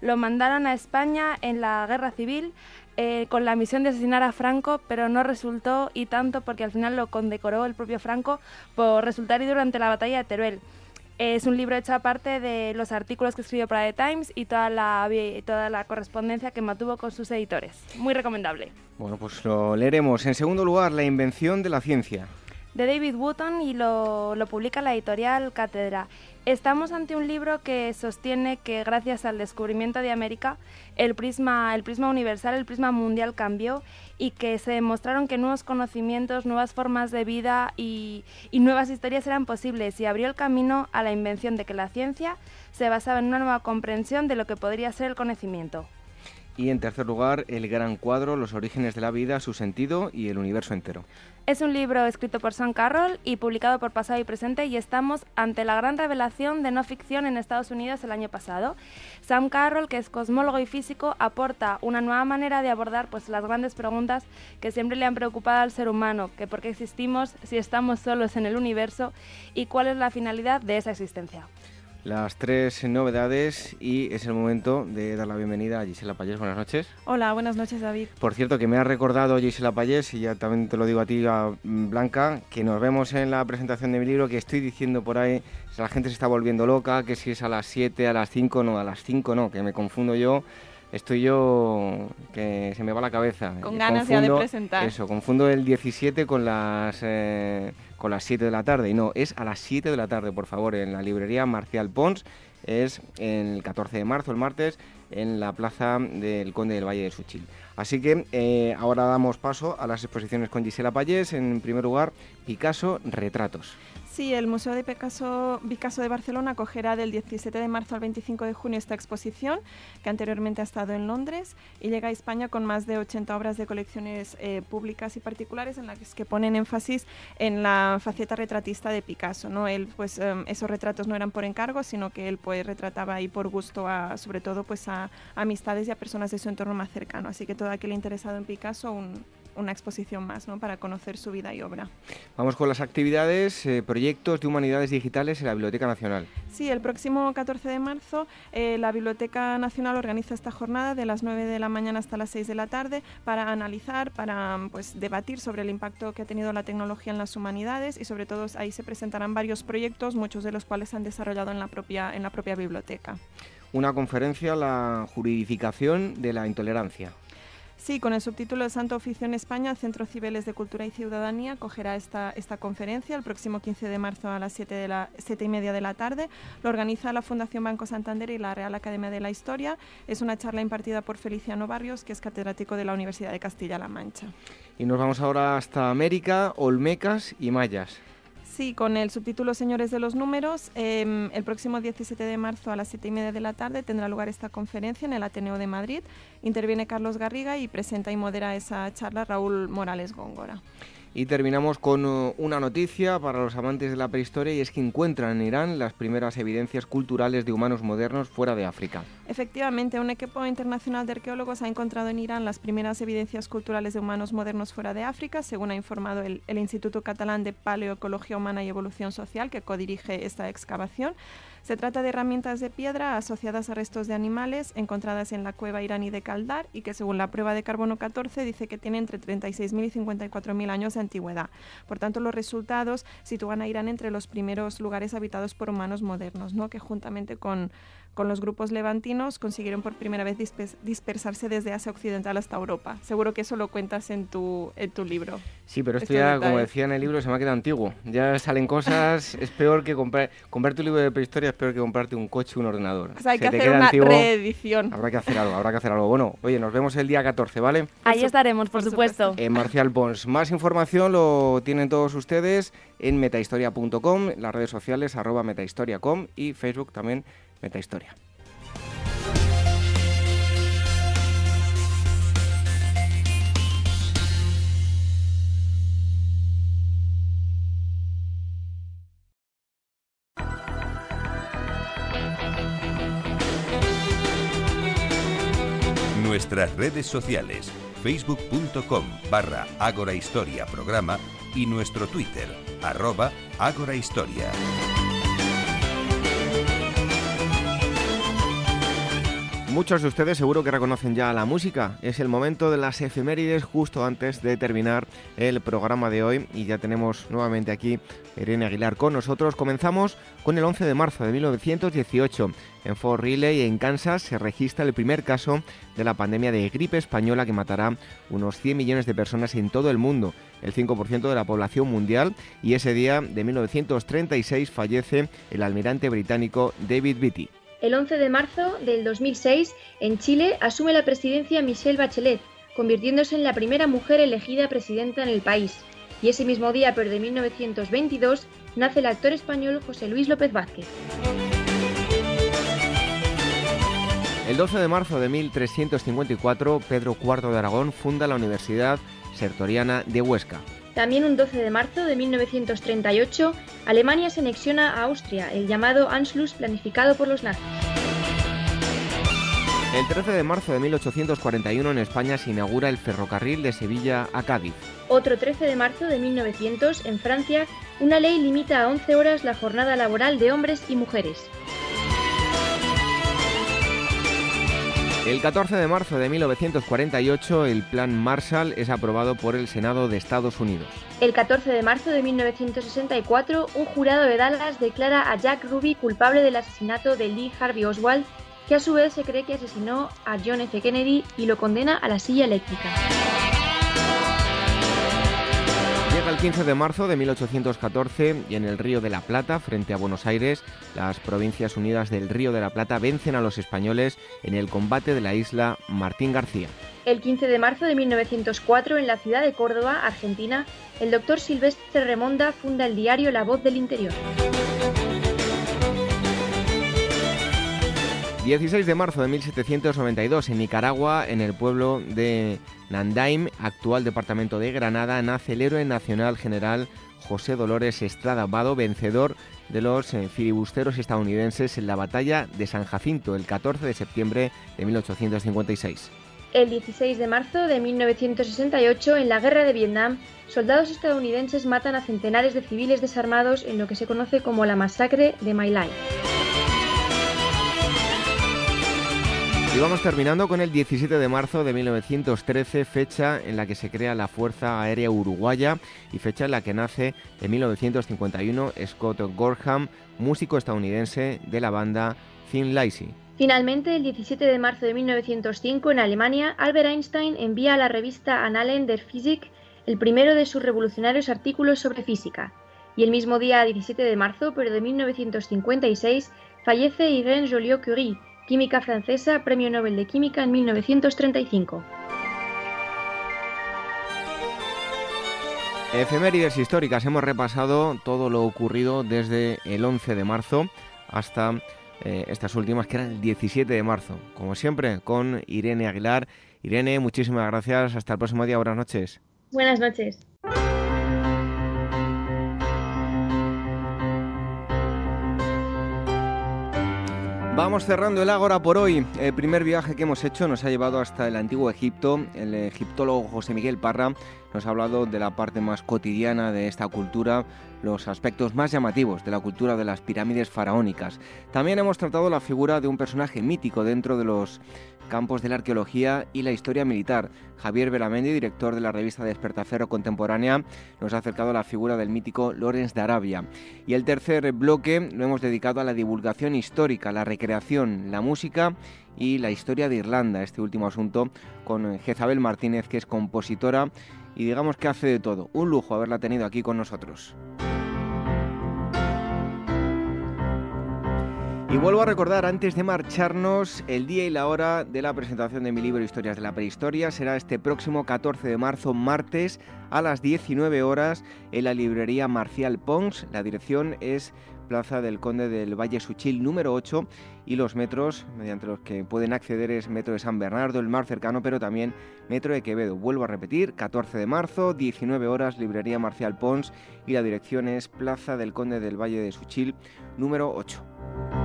lo mandaron a España en la guerra civil eh, con la misión de asesinar a Franco, pero no resultó y tanto porque al final lo condecoró el propio Franco por resultar herido durante la batalla de Teruel. Es un libro hecho aparte de los artículos que escribió para The Times y toda la, toda la correspondencia que mantuvo con sus editores. Muy recomendable. Bueno, pues lo leeremos. En segundo lugar, La invención de la ciencia. De David Wooton y lo, lo publica la editorial Cátedra. Estamos ante un libro que sostiene que gracias al descubrimiento de América, el prisma, el prisma universal, el prisma mundial cambió y que se demostraron que nuevos conocimientos, nuevas formas de vida y, y nuevas historias eran posibles y abrió el camino a la invención de que la ciencia se basaba en una nueva comprensión de lo que podría ser el conocimiento. Y en tercer lugar, el gran cuadro, los orígenes de la vida, su sentido y el universo entero. Es un libro escrito por Sam Carroll y publicado por Pasado y Presente y estamos ante la gran revelación de no ficción en Estados Unidos el año pasado. Sam Carroll, que es cosmólogo y físico, aporta una nueva manera de abordar pues, las grandes preguntas que siempre le han preocupado al ser humano, que por qué existimos, si estamos solos en el universo y cuál es la finalidad de esa existencia las tres novedades y es el momento de dar la bienvenida a Gisela Payés. Buenas noches. Hola, buenas noches David. Por cierto, que me ha recordado Gisela Payés, y ya también te lo digo a ti, a Blanca, que nos vemos en la presentación de mi libro, que estoy diciendo por ahí, la gente se está volviendo loca, que si es a las 7, a las 5, no, a las 5 no, que me confundo yo estoy yo que se me va la cabeza. Con ganas ya de presentar. Eso, confundo el 17 con las eh, con las 7 de la tarde. Y no, es a las 7 de la tarde, por favor, en la librería Marcial Pons. Es el 14 de marzo, el martes, en la plaza del Conde del Valle de Suchil. Así que eh, ahora damos paso a las exposiciones con Gisela Payés. En primer lugar, Picasso, Retratos. Sí, el Museo de Picasso, de Barcelona acogerá del 17 de marzo al 25 de junio esta exposición, que anteriormente ha estado en Londres, y llega a España con más de 80 obras de colecciones eh, públicas y particulares en las que ponen énfasis en la faceta retratista de Picasso. ¿no? Él, pues, em, esos retratos no eran por encargo, sino que él pues, retrataba ahí por gusto, a, sobre todo pues, a, amistades y a personas de su entorno más cercano. Así que todo aquel interesado en Picasso, un, una exposición más ¿no? para conocer su vida y obra. Vamos con las actividades, eh, proyectos de humanidades digitales en la Biblioteca Nacional. Sí, el próximo 14 de marzo eh, la Biblioteca Nacional organiza esta jornada de las 9 de la mañana hasta las 6 de la tarde para analizar, para pues, debatir sobre el impacto que ha tenido la tecnología en las humanidades y sobre todo ahí se presentarán varios proyectos, muchos de los cuales se han desarrollado en la propia, en la propia biblioteca. Una conferencia, la juridificación de la intolerancia. Sí, con el subtítulo de Santo Oficio en España, Centro Cibeles de Cultura y Ciudadanía acogerá esta, esta conferencia el próximo 15 de marzo a las 7, de la, 7 y media de la tarde. Lo organiza la Fundación Banco Santander y la Real Academia de la Historia. Es una charla impartida por Feliciano Barrios, que es catedrático de la Universidad de Castilla-La Mancha. Y nos vamos ahora hasta América, Olmecas y Mayas. Sí, con el subtítulo Señores de los Números, em, el próximo 17 de marzo a las 7 y media de la tarde tendrá lugar esta conferencia en el Ateneo de Madrid. Interviene Carlos Garriga y presenta y modera esa charla Raúl Morales Góngora. Y terminamos con uh, una noticia para los amantes de la prehistoria y es que encuentran en Irán las primeras evidencias culturales de humanos modernos fuera de África. Efectivamente, un equipo internacional de arqueólogos ha encontrado en Irán las primeras evidencias culturales de humanos modernos fuera de África, según ha informado el Instituto Catalán de Paleoecología Humana y Evolución Social, que codirige esta excavación. Se trata de herramientas de piedra asociadas a restos de animales encontradas en la cueva iraní de Kaldar y que según la prueba de carbono 14 dice que tiene entre 36.000 y 54.000 años de antigüedad. Por tanto, los resultados sitúan a Irán entre los primeros lugares habitados por humanos modernos, ¿no? que juntamente con con los grupos levantinos consiguieron por primera vez dispersarse desde Asia Occidental hasta Europa. Seguro que eso lo cuentas en tu, en tu libro. Sí, pero esto ya, como decía en el libro, se me ha quedado antiguo. Ya salen cosas, es peor que comprar, comprarte un libro de prehistoria, es peor que comprarte un coche o un ordenador. O sea, hay que hacer una reedición. Habrá que hacer algo, habrá que hacer algo. Bueno, oye, nos vemos el día 14, ¿vale? Ahí estaremos, por, supuesto. En Marcial Pons. Más información lo tienen todos ustedes en metahistoria.com, las redes sociales arroba metahistoria.com y Facebook también Metahistoria. Nuestras redes sociales, facebook.com barra Ágora Historia Programa y nuestro Twitter, arroba Ágora Muchos de ustedes seguro que reconocen ya la música. Es el momento de las efemérides justo antes de terminar el programa de hoy y ya tenemos nuevamente aquí Irene Aguilar con nosotros. Comenzamos con el 11 de marzo de 1918. En Fort Riley, en Kansas, se registra el primer caso de la pandemia de gripe española que matará unos 100 millones de personas en todo el mundo, el 5% de la población mundial, y ese día de 1936 fallece el almirante británico David Beatty. El 11 de marzo del 2006, en Chile, asume la presidencia Michelle Bachelet, convirtiéndose en la primera mujer elegida presidenta en el país. Y ese mismo día, pero de 1922, nace el actor español José Luis López Vázquez. El 12 de marzo de 1354, Pedro IV de Aragón funda la Universidad Sertoriana de Huesca. También un 12 de marzo de 1938, Alemania se anexiona a Austria, el llamado Anschluss planificado por los nazis. El 13 de marzo de 1841 en España se inaugura el ferrocarril de Sevilla a Cádiz. Otro 13 de marzo de 1900 en Francia, una ley limita a 11 horas la jornada laboral de hombres y mujeres. El 14 de marzo de 1948 el Plan Marshall es aprobado por el Senado de Estados Unidos. El 14 de marzo de 1964 un jurado de Dallas declara a Jack Ruby culpable del asesinato de Lee Harvey Oswald, que a su vez se cree que asesinó a John F. Kennedy y lo condena a la silla eléctrica. El 15 de marzo de 1814 y en el Río de la Plata, frente a Buenos Aires, las Provincias Unidas del Río de la Plata vencen a los españoles en el combate de la isla Martín García. El 15 de marzo de 1904, en la ciudad de Córdoba, Argentina, el doctor Silvestre Remonda funda el diario La Voz del Interior. 16 de marzo de 1792 en Nicaragua, en el pueblo de Nandaim, actual departamento de Granada, nace el héroe nacional general José Dolores Estrada Vado, vencedor de los eh, filibusteros estadounidenses en la batalla de San Jacinto el 14 de septiembre de 1856. El 16 de marzo de 1968, en la guerra de Vietnam, soldados estadounidenses matan a centenares de civiles desarmados en lo que se conoce como la masacre de My Lai. Y vamos terminando con el 17 de marzo de 1913, fecha en la que se crea la Fuerza Aérea Uruguaya y fecha en la que nace en 1951 Scott Gorham, músico estadounidense de la banda Thin Lizzy. Finalmente, el 17 de marzo de 1905, en Alemania, Albert Einstein envía a la revista Annalen der Physik el primero de sus revolucionarios artículos sobre física. Y el mismo día, 17 de marzo, pero de 1956, fallece Irène Joliot-Curie, química francesa, Premio Nobel de Química en 1935. Efemérides históricas. Hemos repasado todo lo ocurrido desde el 11 de marzo hasta eh, estas últimas, que eran el 17 de marzo. Como siempre, con Irene Aguilar. Irene, muchísimas gracias. Hasta el próximo día. Buenas noches. Buenas noches. Vamos cerrando el Ágora por hoy. El primer viaje que hemos hecho nos ha llevado hasta el antiguo Egipto. El egiptólogo José Miguel Parra nos ha hablado de la parte más cotidiana de esta cultura, los aspectos más llamativos de la cultura de las pirámides faraónicas. También hemos tratado la figura de un personaje mítico dentro de los campos de la arqueología y la historia militar. Javier Beramendi, director de la revista Despertaferro Contemporánea, nos ha acercado a la figura del mítico Lorenz de Arabia. Y el tercer bloque lo hemos dedicado a la divulgación histórica, la recreación, la música y la historia de Irlanda, este último asunto, con Jezabel Martínez, que es compositora y digamos que hace de todo. Un lujo haberla tenido aquí con nosotros. Y vuelvo a recordar, antes de marcharnos, el día y la hora de la presentación de mi libro Historias de la Prehistoria será este próximo 14 de marzo, martes, a las 19 horas, en la librería Marcial Pons. La dirección es Plaza del Conde del Valle Suchil número 8 y los metros mediante los que pueden acceder es Metro de San Bernardo, el mar cercano, pero también Metro de Quevedo. Vuelvo a repetir, 14 de marzo, 19 horas, Librería Marcial Pons y la dirección es Plaza del Conde del Valle de Suchil número 8.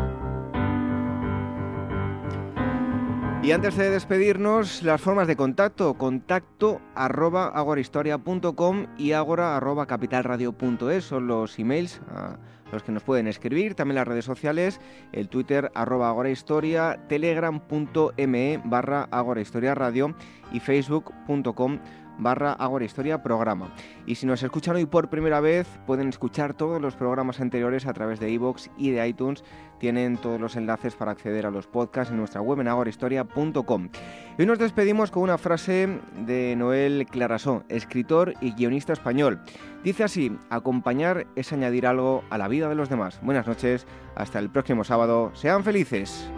Y antes de despedirnos, las formas de contacto, contacto arroba agorahistoria.com y agora arroba capitalradio.es son los emails a los que nos pueden escribir, también las redes sociales, el Twitter arroba agorahistoria, telegram.me barra agorahistoria radio y facebook.com barra Agora Historia programa. Y si nos escuchan hoy por primera vez, pueden escuchar todos los programas anteriores a través de iVoox y de iTunes. Tienen todos los enlaces para acceder a los podcasts en nuestra web en agorahistoria.com. Hoy nos despedimos con una frase de Noel Clarasó, escritor y guionista español. Dice así, acompañar es añadir algo a la vida de los demás. Buenas noches, hasta el próximo sábado, sean felices.